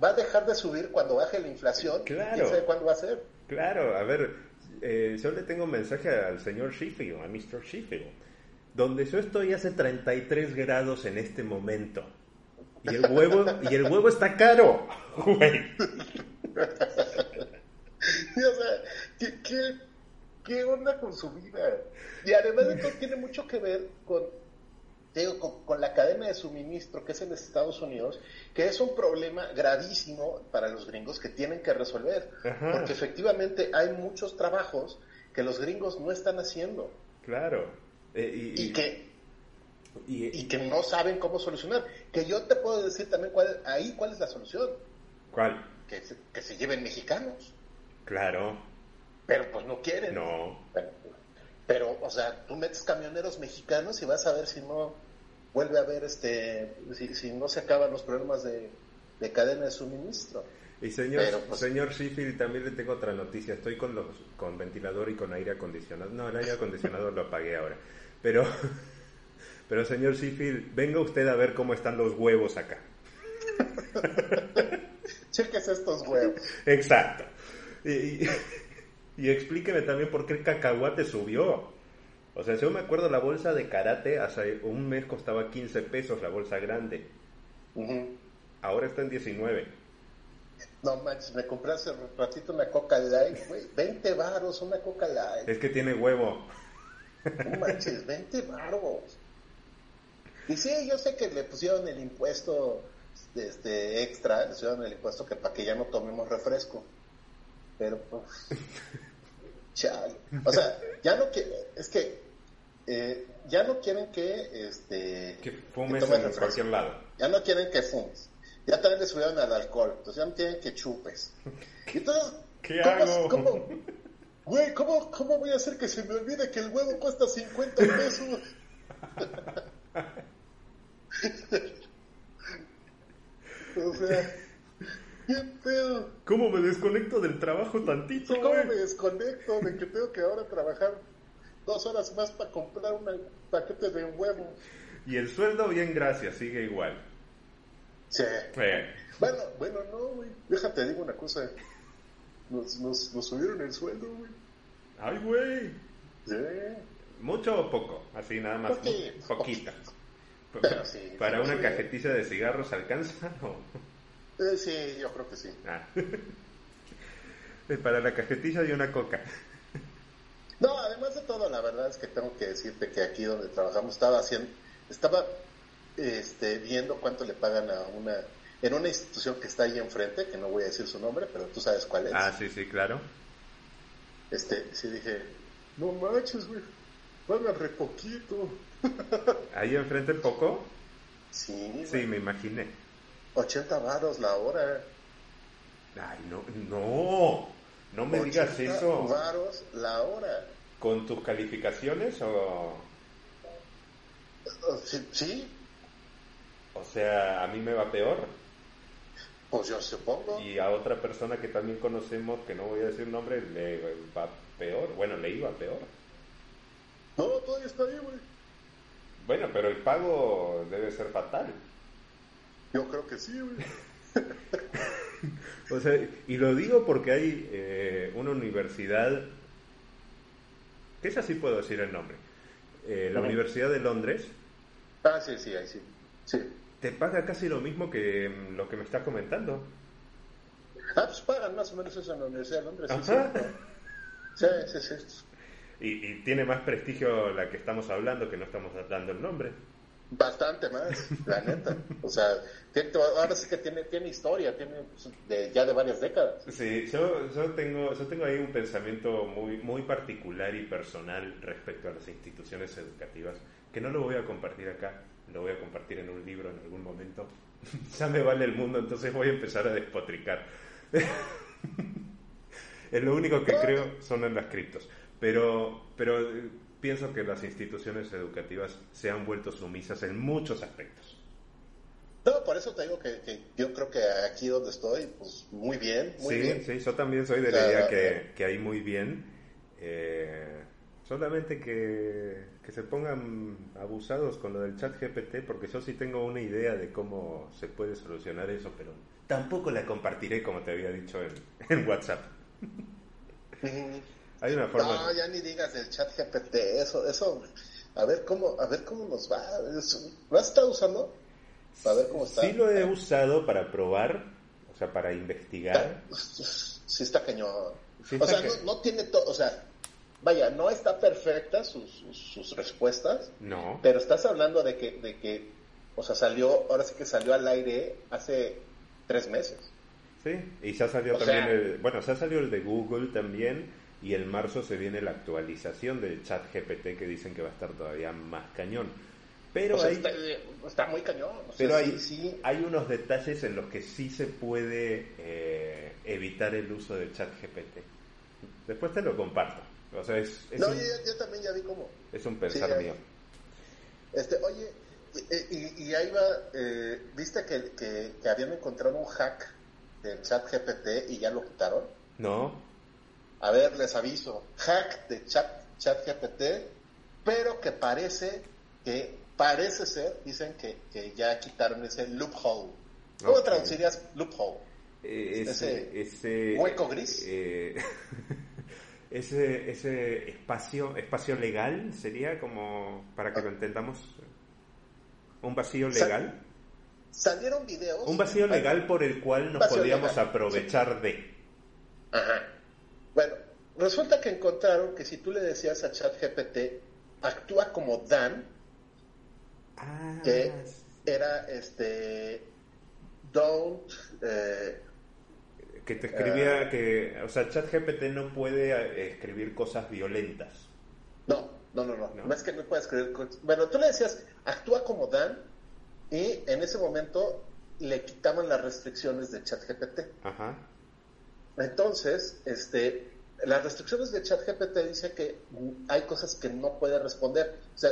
va, a dejar de subir cuando baje la inflación. Claro. ¿Quién sabe cuándo va a ser? Claro, a ver, eh, yo le tengo un mensaje al señor Sheffield, a Mr. Sheffield, donde yo estoy hace 33 grados en este momento. Y el huevo, y el huevo está caro, güey. o sea, ¿qué, qué onda con su vida? Y además de todo tiene mucho que ver con, digo, con, la cadena de suministro que es en Estados Unidos, que es un problema gravísimo para los gringos que tienen que resolver. Porque efectivamente hay muchos trabajos que los gringos no están haciendo. Claro. Eh, y, que y, que no saben cómo solucionar. Que yo te puedo decir también cuál, ahí cuál es la solución. ¿Cuál? Que se, que se lleven mexicanos. Claro. Pero pues no quieren. No. Pero, o sea, tú metes camioneros mexicanos y vas a ver si no vuelve a haber, este, si, no se acaban los problemas de, cadena de suministro. Y señor, pues, señor Sheffield, también le tengo otra noticia. Estoy con los con ventilador y con aire acondicionado. No, el aire acondicionado lo apagué ahora. Pero Pero señor Sheffield, venga usted a ver cómo están los huevos acá. Cheques estos huevos. Exacto. Y, y, explíqueme también por qué el cacahuate subió. O sea, si yo me acuerdo, la bolsa de karate hace un mes costaba 15 pesos la bolsa grande. Ahora está en 19. No manches, me compré hace ratito una Coca Light, güey. 20 varos una Coca Light. Es que tiene huevo. No manches, 20 varos. Y sí, yo sé que le pusieron el impuesto este, extra, le pusieron el impuesto que para que ya no tomemos refresco. Pero, pues, chale. O sea, ya no que, es que eh, ya no quieren que, este, que fumes en cualquier lado. Ya no quieren que fumes. Ya también le subieron al alcohol, entonces ya no quieren que chupes. Entonces, ¿qué hago? ¿cómo, güey, ¿cómo, ¿cómo voy a hacer que se me olvide que el huevo cuesta 50 pesos? o sea, ¿qué pedo? ¿Cómo me desconecto del trabajo tantito, ¿Cómo me desconecto de que tengo que ahora trabajar dos horas más para comprar un paquete de huevo? Y el sueldo, bien, gracias, sigue igual. Sí. Bueno, bueno, no, güey. Déjate, digo una cosa. Nos, nos, nos subieron el sueldo, güey. Ay, güey. Sí. ¿Mucho o poco? Así nada más. Poquito. Poquita. Pero sí, ¿Para sí, una sí. cajetilla de cigarros alcanza? o? Eh, sí, yo creo que sí. Ah. Para la cajetilla y una coca. No, además de todo, la verdad es que tengo que decirte que aquí donde trabajamos estaba haciendo, estaba este, viendo cuánto le pagan a una, en una institución que está ahí enfrente, que no voy a decir su nombre, pero tú sabes cuál es. Ah, sí, sí, claro. Este, sí dije, no manches, güey, pagan re poquito. Ahí enfrente poco. Sí, Sí, me imaginé. 80 varos la hora. Ay, no, no, no me digas 80 eso. varos la hora. ¿Con tus calificaciones o...? Sí, sí, O sea, a mí me va peor. Pues yo supongo. Y a otra persona que también conocemos, que no voy a decir nombre, le va peor. Bueno, le iba peor. No, todavía está ahí, güey. Bueno, pero el pago debe ser fatal. Yo creo que sí, güey. O sea, y lo digo porque hay eh, una universidad, que esa sí puedo decir el nombre, eh, la. Universidad de Londres, Ah, sí, sí, ahí sí. Sí. Te paga casi lo mismo que mm, lo que me estás comentando. Ah, pues pagan más o menos eso en la Universidad de Londres. Sí, Ajá. sí, sí, sí, sí. Y, y tiene más prestigio la que estamos hablando, que no estamos dando el nombre. Bastante más, la neta. O sea, tiene- ahora sí que tiene, tiene historia, tiene pues, de, ya de varias décadas. Sí, yo, yo, tengo, yo tengo ahí un pensamiento muy, muy particular y personal respecto a las instituciones educativas, que no lo voy a compartir acá, lo voy a compartir en un libro en algún momento. ya me vale el mundo, entonces voy a empezar a despotricar. es lo único que creo son en las criptos. Pero, pero eh, pienso que las instituciones educativas se han vuelto sumisas en muchos aspectos. No, por eso te digo que, que yo creo que aquí donde estoy, pues muy bien, muy sí, bien. sí, yo también soy de la idea que, que hay muy bien. eh, solamente que, que se pongan abusados con lo del chat GPT, porque yo sí tengo una idea de cómo se puede solucionar eso, pero tampoco la compartiré como te había dicho en, en WhatsApp. Hay una forma... No, ya ni digas del chat GPT, eso, eso, a ver cómo, a ver cómo nos va. ¿Lo has estado usando? A ver cómo está. Sí lo he usado para probar, o sea, para investigar. Sí está cañón. Sí o sea, no, no tiene todo, o sea, vaya, no está perfecta sus, sus, sus respuestas, No. pero estás hablando de que, de que, o sea, salió, ahora sí que salió al aire hace tres meses. Sí, y ya salió O también sea- el, bueno, ya salió el de Google también, y en marzo se viene la actualización del chat GPT que dicen que va a estar todavía más cañón. Pero o sea, hay, está, está muy cañón. o pero hay, sí. hay unos detalles en los que sí se puede eh, evitar el uso del chat GPT. Después te lo comparto. O sea, es, es No, un, yo, ya- yo también ya vi cómo. es un pensar mío. Este, oye, y, y- y ahí va, eh, ¿viste que, que, que habían encontrado un hack del chat GPT y ya lo quitaron? ¿No? A ver, les aviso, hack de chat, chat GPT, pero que parece que parece ser, dicen que, que ya quitaron ese loophole. ¿Cómo traducirías loophole? Eh, ese, ese, hueco gris. Eh, ese, ese espacio, espacio legal sería como, para que lo entendamos, un vacío legal. salieron videos. Un vacío legal por el cual nos podíamos aprovechar de. Ajá. Bueno, resulta que encontraron que si tú le decías a ChatGPT, actúa como Dan, ah, que era este, don't. Eh, que te escribía eh, que, o sea, ChatGPT no puede eh, escribir cosas violentas. No, no, no, no, no. es que no pueda escribir. Bueno, tú le decías, actúa como Dan, y en ese momento le quitaban las restricciones de ChatGPT. Ajá. Entonces, este, las restricciones de ChatGPT dice que hay cosas que no puede responder. O sea,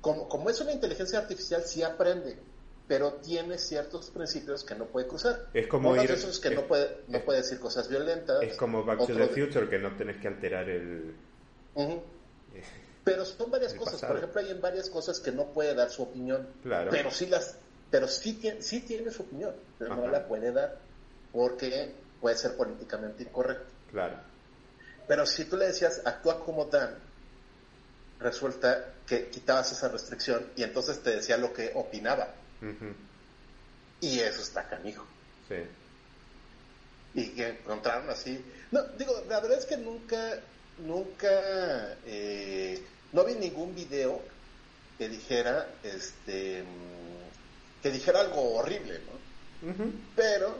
como, como es una inteligencia artificial, sí aprende, pero tiene ciertos principios que no puede cruzar. Es como ir, que no puede no puede decir cosas violentas. Es como Back to the Future que no tenés que alterar el. Pero son varias cosas. Por ejemplo, hay en varias cosas que no puede dar su opinión. Claro. Pero sí las, pero sí tiene, sí tiene su opinión, pero no la puede dar porque puede ser políticamente incorrecto. Claro. Pero si tú le decías actúa como Dan, resulta que quitabas esa restricción y entonces te decía lo que opinaba. Y eso está canijo. Sí. Y que encontraron así. No, digo, la verdad es que nunca, nunca, eh, no vi ningún video que dijera, este, que dijera algo horrible, ¿no? Pero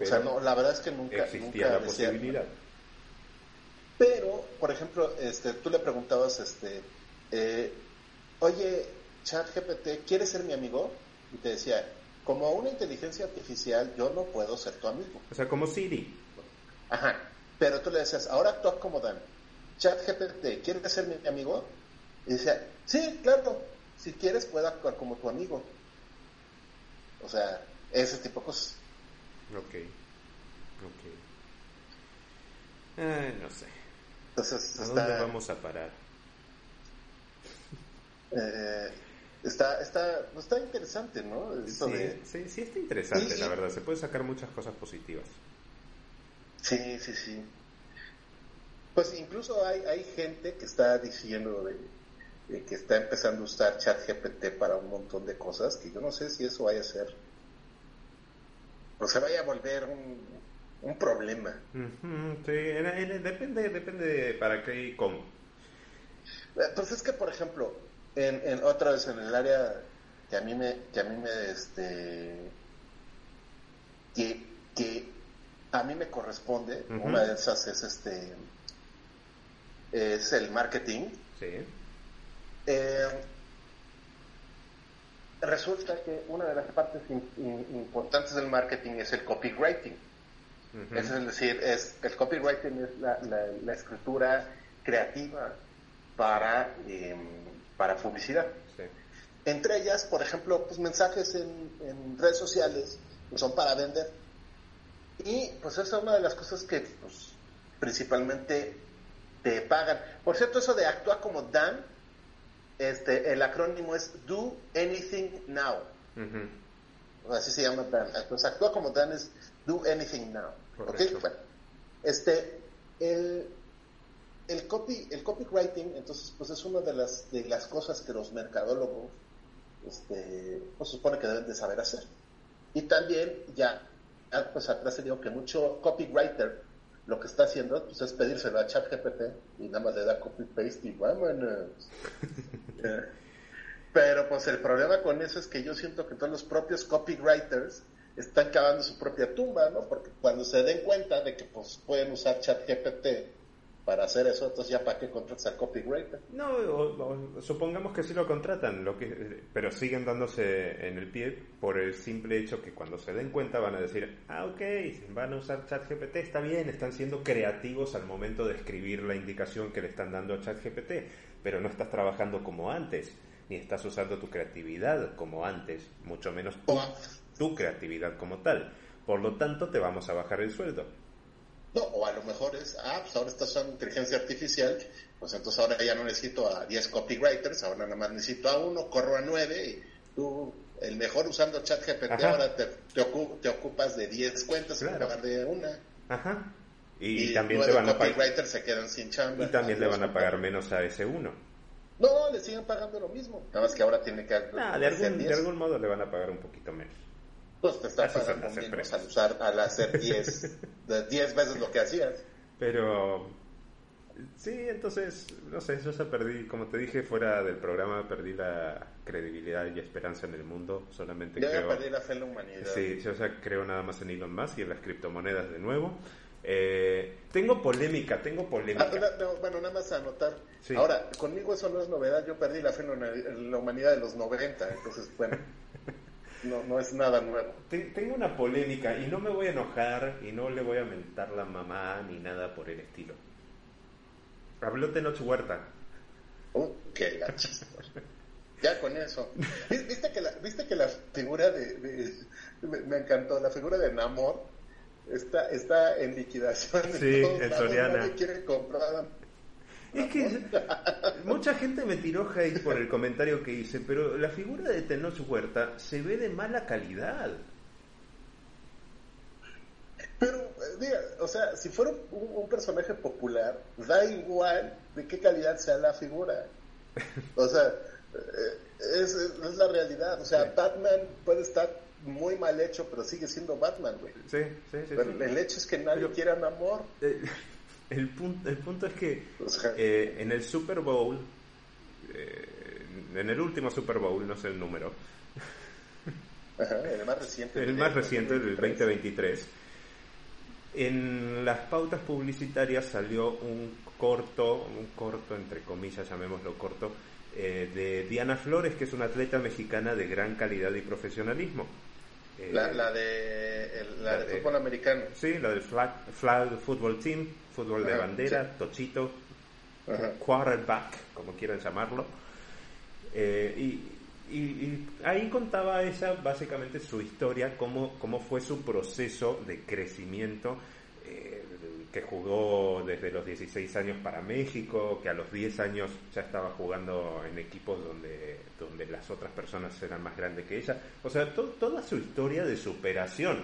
o sea, no, la verdad es que nunca... Existía la posibilidad. Pero, por ejemplo, este, tú le preguntabas, este, eh, oye, ChatGPT, ¿quieres ser mi amigo? Y te decía, como una inteligencia artificial, yo no puedo ser tu amigo. O sea, como Siri. Ajá. Pero tú le decías, ahora actúa como Dan. ChatGPT, ¿quieres ser mi amigo? Y decía, sí, claro, si quieres puedo actuar como tu amigo. O sea, ese tipo de cosas. Ok. Ok. Eh, no sé. Entonces, ¿A dónde vamos a parar? Eh, está, está, está interesante, ¿no? sí, sí, está interesante, la verdad. Se puede sacar muchas cosas positivas. Sí, sí, sí. Pues incluso hay, hay gente que está diciendo de, que está empezando a usar ChatGPT para un montón de cosas que yo no sé si eso vaya a ser o se vaya a volver un, un problema. sí, depende, depende para qué y cómo. Eh, pues es que, por ejemplo, en, en otra vez en el área que a mí me, que a mí me, este, que, que a mí me corresponde, una de esas es este, es el marketing. Sí. Eh, resulta que una de las partes importantes del marketing es el copywriting. Es decir, es, el copywriting es la, escritura creativa para, em, para publicidad. Entre ellas, por ejemplo, pues mensajes en, redes sociales son para vender. Y pues esa es una de las cosas que pues, principalmente te pagan. Por cierto, eso de actuar como Dan, este, el acrónimo es Do Anything Now. Así se llama Dan. Entonces actúa como Dan es Do Anything Now. este, el, el, copy, el copywriting, entonces, pues es una de las, de las cosas que los mercadólogos este, pues supone que deben de saber hacer. Y también ya, pues atrás se digo que mucho copywriter lo que está haciendo pues, es pedírselo a ChatGPT y nada más le da copy-paste y vámonos. Eh, pero pues el problema con eso es que yo siento que todos los propios copywriters están cavando su propia tumba, ¿no? Porque cuando se den cuenta de que pues pueden usar ChatGPT para hacer eso, entonces ya para qué contratas copywriter. No, supongamos que sí lo contratan, lo que, pero siguen dándose en el pie por el simple hecho que cuando se den cuenta van a decir, ah, ok, van a usar ChatGPT, está bien, están siendo creativos al momento de escribir la indicación que le están dando a ChatGPT, pero no estás trabajando como antes, ni estás usando tu creatividad como antes, mucho menos tu creatividad como tal. Por lo tanto, te vamos a bajar el sueldo. No, o a lo mejor es, ah, pues ahora está usando inteligencia artificial, pues entonces ahora ya no necesito a 10 copywriters, ahora nada más necesito a uno, corro a 9 y tú, el mejor usando ChatGPT, ahora te, te, ocupas de 10 cuentas en lugar de una. Ajá. Y, también te van a pagar. se quedan sin chamba. Y también le van a pagar menos a ese uno. No, le siguen pagando lo mismo. Nada más que ahora tiene que. Nah, de, algún, de algún modo le van a pagar un poquito menos. Pues te está pagando menos al, usar, al hacer 10 veces lo que hacías. Pero. Sí, entonces, no sé, yo ya perdí, como te dije fuera del programa, perdí la credibilidad y esperanza en el mundo. Solamente yo creo. perdí la fe en la humanidad. Sí, yo ya creo nada más en Elon Musk y en las criptomonedas de nuevo. Eh, tengo polémica, tengo polémica. Ah, bueno, nada más a anotar. Ahora, conmigo eso no es novedad, yo perdí la fe en la humanidad de los 90, entonces, bueno, no, no es nada nuevo. Tengo una polémica y no me voy a enojar y no le voy a mentar la mamá ni nada por el estilo. Habló Tenoch Huerta. Uh, qué Ya con eso. ¿Viste que la, ¿viste que la figura de, me, encantó, la figura de Namor está, está en liquidación. Sí, en Soriana. quiere comprar. Es que mucha gente me tiró hate por el comentario que hice, pero la figura de Tenoch Huerta se ve de mala calidad. Pero, eh, diga, o sea, si fuera un, personaje popular, da igual de qué calidad sea la figura. O sea, eh, es, es, la realidad. O sea, Batman puede estar muy mal hecho, pero sigue siendo Batman, güey. Sí, sí, sí. Pero el hecho es que nadie quiera amor. Eh, el, punto, el punto es que eh, en el Super Bowl, eh, en el último Super Bowl, no sé el número. el más reciente. El más reciente, del 2023. En las pautas publicitarias salió un corto, un corto entre comillas, llamémoslo corto, de Diana Flores, que es una atleta mexicana de gran calidad y profesionalismo. Eh, la, de, la, de, fútbol americano. Sí, la del flag, flag football team, fútbol de bandera, tochito, quarterback, como quieran llamarlo. Eh, y, y, ahí contaba ella básicamente su historia, cómo, cómo fue su proceso de crecimiento que jugó desde los 16 años para México, que a los 10 años ya estaba jugando en equipos donde, donde las otras personas eran más grandes que ella. O sea, toda su historia de superación,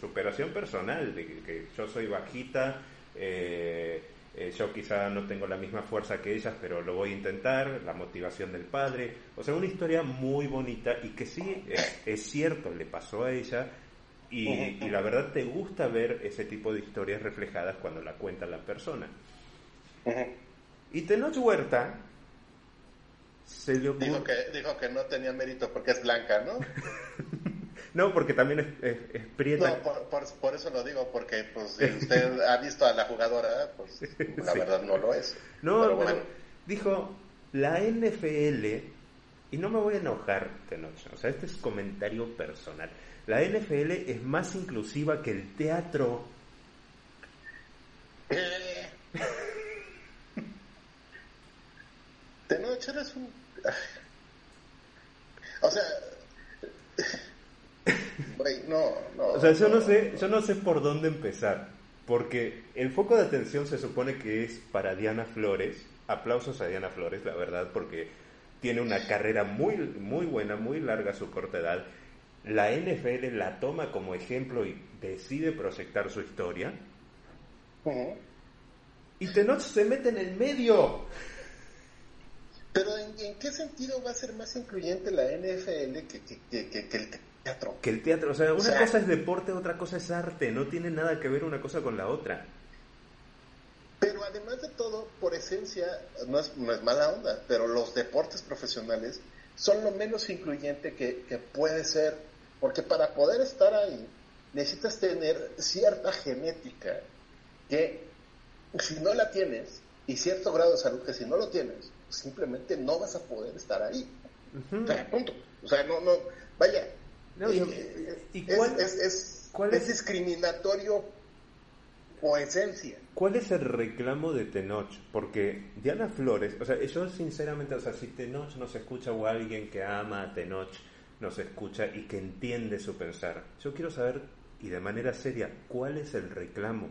superación personal, de que, yo soy bajita, eh, eh, yo quizá no tengo la misma fuerza que ellas, pero lo voy a intentar, la motivación del padre. O sea, una historia muy bonita y que sí, es cierto, le pasó a ella y, la verdad te gusta ver ese tipo de historias reflejadas cuando la cuenta la persona. Y Tenoch Huerta se le dijo, que, dijo que no tenía mérito porque es blanca, ¿no? no, porque también es, es, prieta. No, por, eso lo digo, porque pues, si usted ha visto a la jugadora, pues la verdad no lo es. No, pero, dijo, la NFL, y no me voy a enojar, Tenoch, o sea, este es comentario personal la NFL es más inclusiva que el teatro. Eh. noche eres un... O sea... no, no. O sea, yo no sé, yo no sé por dónde empezar. Porque el foco de atención se supone que es para Diana Flores. Aplausos a Diana Flores, la verdad, porque tiene una carrera muy, muy buena, muy larga a su corta edad la NFL la toma como ejemplo y decide proyectar su historia. Y Tenoch se mete en el medio. Pero ¿en, qué sentido va a ser más incluyente la NFL que, el teatro? Que el teatro, o sea, una cosa es deporte, otra cosa es arte, no tiene nada que ver una cosa con la otra. Pero además de todo, por esencia, no es, no es mala onda, pero los deportes profesionales son lo menos incluyente que, que puede ser porque para poder estar ahí necesitas tener cierta genética que si no la tienes y cierto grado de salud que si no lo tienes, simplemente no vas a poder estar ahí. o sea, punto. O sea, no, no, vaya. ¿Y cuál, es, es, discriminatorio o esencia. ¿Cuál es el reclamo de Tenoch? Porque Diana Flores, o sea, yo sinceramente, o sea, si Tenoch no se escucha o alguien que ama a Tenoch, nos escucha y que entiende su pensar. Yo quiero saber y de manera seria, ¿cuál es el reclamo?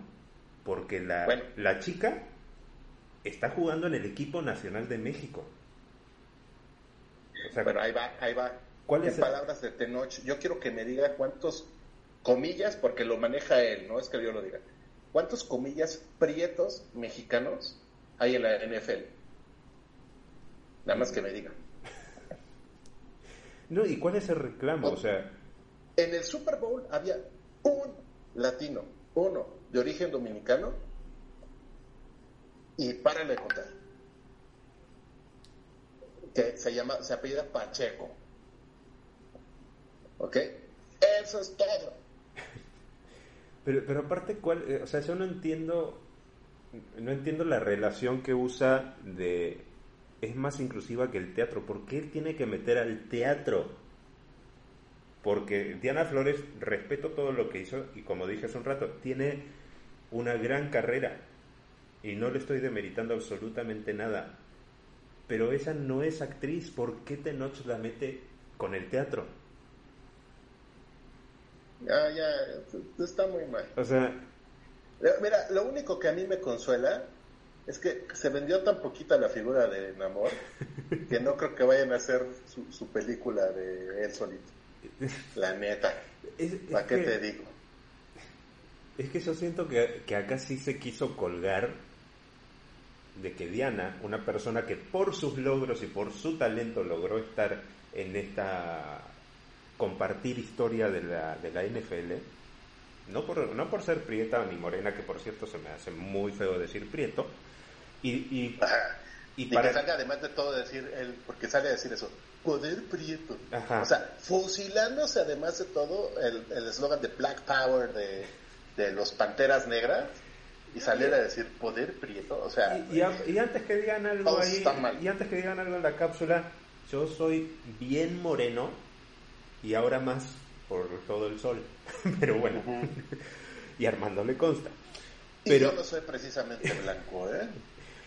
Porque la, la chica está jugando en el equipo nacional de México. bueno, ahí va, ahí va. ¿Cuáles en palabras de Tenoch, yo quiero que me diga cuántos comillas, porque lo maneja él, no es que yo lo diga. ¿Cuántos comillas prietos mexicanos hay en la NFL? Nada más que me diga. No, ¿y cuál es el reclamo? O sea, en el Super Bowl había un latino, uno de origen dominicano, y párale de contar. Que se llama, se apellida Pacheco. ¿Ok? Eso es todo. Pero, pero aparte, ¿cuál? Eh, o sea, yo no entiendo, no entiendo la relación que usa de es más inclusiva que el teatro. ¿Por qué él tiene que meter al teatro? Porque Diana Flores, respeto todo lo que hizo y como dije hace un rato, tiene una gran carrera y no le estoy demeritando absolutamente nada. Pero esa no es actriz, ¿por qué Tenoch la mete con el teatro? Ya, ya, está muy mal. O sea... Mira, lo único que a mí me consuela es que se vendió tan poquita la figura de Namor que no creo que vayan a hacer su, película de él solito. La neta. ¿Para qué te digo? Es que yo siento que, que acá sí se quiso colgar de que Diana, una persona que por sus logros y por su talento logró estar en esta compartir historia de la, de la NFL, no por, no por ser prieta ni morena, que por cierto se me hace muy feo decir prieto, y, y, y, para... que salga además de todo decir, él, porque sale a decir eso, poder prieto. O sea, fusilándose además de todo el eslogan de Black Power de, de los Panteras Negras y salir a decir poder prieto, o sea... Y, antes que digan algo ahí, y antes que digan algo en la cápsula, yo soy bien moreno y ahora más por todo el sol, pero bueno, y Armando le consta. Pero, y yo no soy precisamente blanco, ¿eh?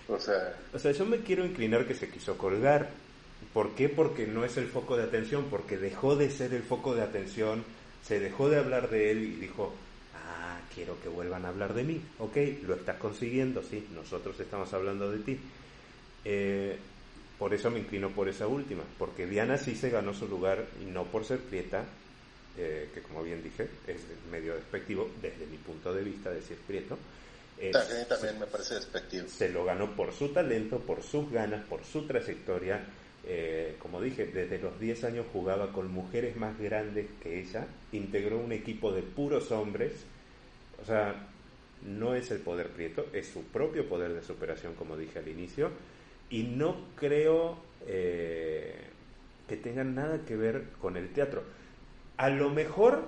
O sea... O sea, yo me quiero inclinar que se quiso colgar. ¿Por qué? Porque no es el foco de atención, porque dejó de ser el foco de atención, se dejó de hablar de él y dijo, ah, quiero que vuelvan a hablar de mí. Ok, lo estás consiguiendo, sí, nosotros estamos hablando de ti. Eh, por eso me inclino por esa última, porque Diana sí se ganó su lugar y no por ser prieta, eh, que como bien dije, es medio despectivo desde mi punto de vista decir prieto, también, me parece despectivo. Se lo ganó por su talento, por sus ganas, por su trayectoria. Eh, como dije, desde los 10 años jugaba con mujeres más grandes que ella, integró un equipo de puros hombres. O sea, no es el poder prieto, es su propio poder de superación, como dije al inicio. Y no creo eh, que tengan nada que ver con el teatro. A lo mejor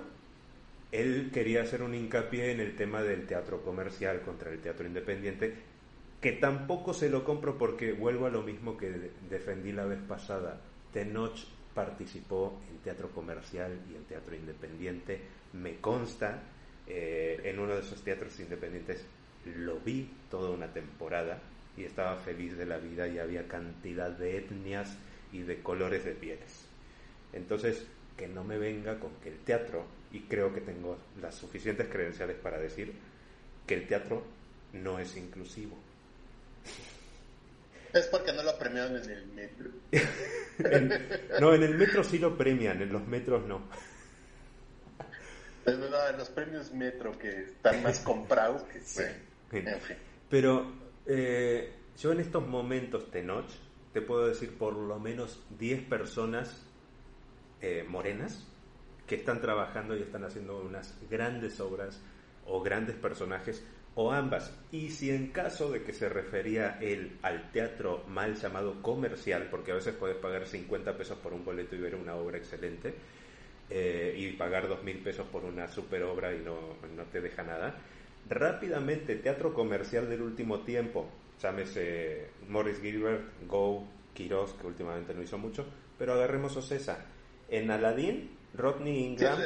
él quería hacer un hincapié en el tema del teatro comercial contra el teatro independiente, que tampoco se lo compro porque vuelvo a lo mismo que defendí la vez pasada. Tenoch participó en teatro comercial y en teatro independiente, me consta, eh, en uno de esos teatros independientes lo vi toda una temporada y estaba feliz de la vida y había cantidad de etnias y de colores de pieles. Entonces, que no me venga con que el teatro y creo que tengo las suficientes credenciales para decir que el teatro no es inclusivo. Es porque no lo premiaron en el metro. no, en el metro sí lo premian, en los metros no. en los premios metro que están más comprados que... En fin. Pero eh, yo en estos momentos, Tenoch, te puedo decir por lo menos 10 personas eh, morenas que están trabajando y están haciendo unas grandes obras o grandes personajes o ambas. Y si en caso de que se refería él al teatro mal llamado comercial, porque a veces puedes pagar 50 pesos por un boleto y ver una obra excelente, eh, y pagar 2 mil pesos por una super obra y no, no te deja nada, rápidamente, teatro comercial del último tiempo, llámese Morris Gilbert, Go, Quiroz, que últimamente no hizo mucho, pero agarremos Ocesa. En Aladdin Rodney Ingram.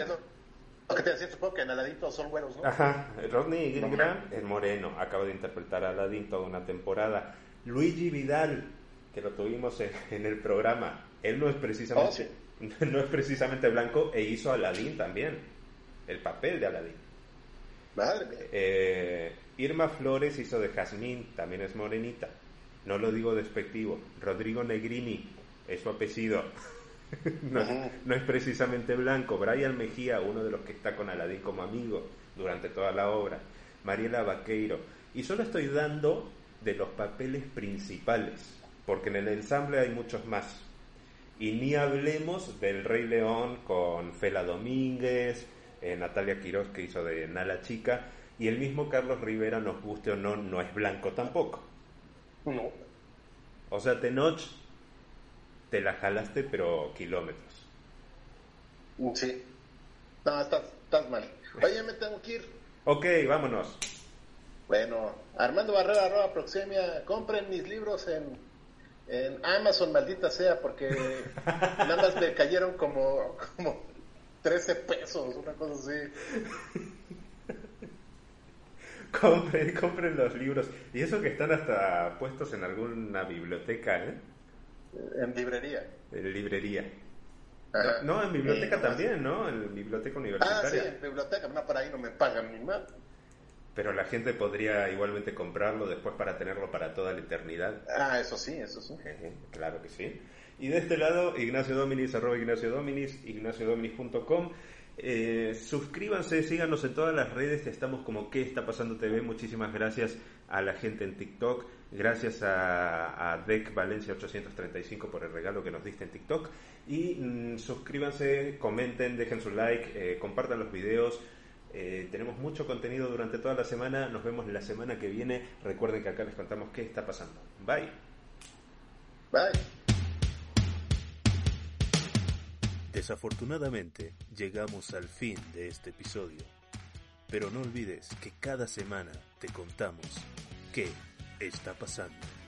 lo que te decía, supongo que en Aladdin todos son buenos, ¿no? Ajá, Rodney Ingram, el moreno, acaba de interpretar a Aladdin toda una temporada. Luigi Vidal, que lo tuvimos en, el programa, él no es precisamente, oh, no es precisamente blanco e hizo Aladdin también, el papel de Aladdin. Madre mía. Eh, Irma Flores hizo de Jazmín, también es morenita. No lo digo despectivo. Rodrigo Negrini es su apellido. no, es precisamente blanco. Brian Mejía, uno de los que está con Aladín como amigo durante toda la obra. Mariela Vaqueiro. Y solo estoy dando de los papeles principales, porque en el ensamble hay muchos más. Y ni hablemos del Rey León con Fela Domínguez, eh, Natalia Quiroz que hizo de Nala Chica, y el mismo Carlos Rivera, nos guste o no, no es blanco tampoco. No. O sea, Tenoch te la jalaste, pero kilómetros. Sí. No, estás, estás mal. Oye, me tengo que ir. Ok, vámonos. Bueno, Armando Barrera, arroba Proxemia, compren mis libros en, en Amazon, maldita sea, porque nada más me cayeron como, como 13 pesos, una cosa así. compren, compren los libros. Y eso que están hasta puestos en alguna biblioteca, ¿eh? En librería. En librería. No, en biblioteca también, ¿no? En biblioteca universitaria. Ah, sí, en biblioteca. No, por ahí no me pagan ni más. Pero la gente podría igualmente comprarlo después para tenerlo para toda la eternidad. Ah, eso sí, eso sí. claro que sí. Y de este lado, Ignacio Dominis, arroba Ignacio Dominis, ignaciodominis.com. Eh, suscríbanse, síganos en todas las redes, estamos como ¿Qué está pasando TV? Muchísimas gracias a la gente en TikTok, gracias a, a Dec Valencia 835 por el regalo que nos diste en TikTok. Y mm, suscríbanse, comenten, dejen su like, eh, compartan los videos. Eh, tenemos mucho contenido durante toda la semana. Nos vemos la semana que viene. Recuerden que acá les contamos qué está pasando. Bye. Bye. Desafortunadamente, llegamos al fin de este episodio. Pero no olvides que cada semana te contamos qué está pasando.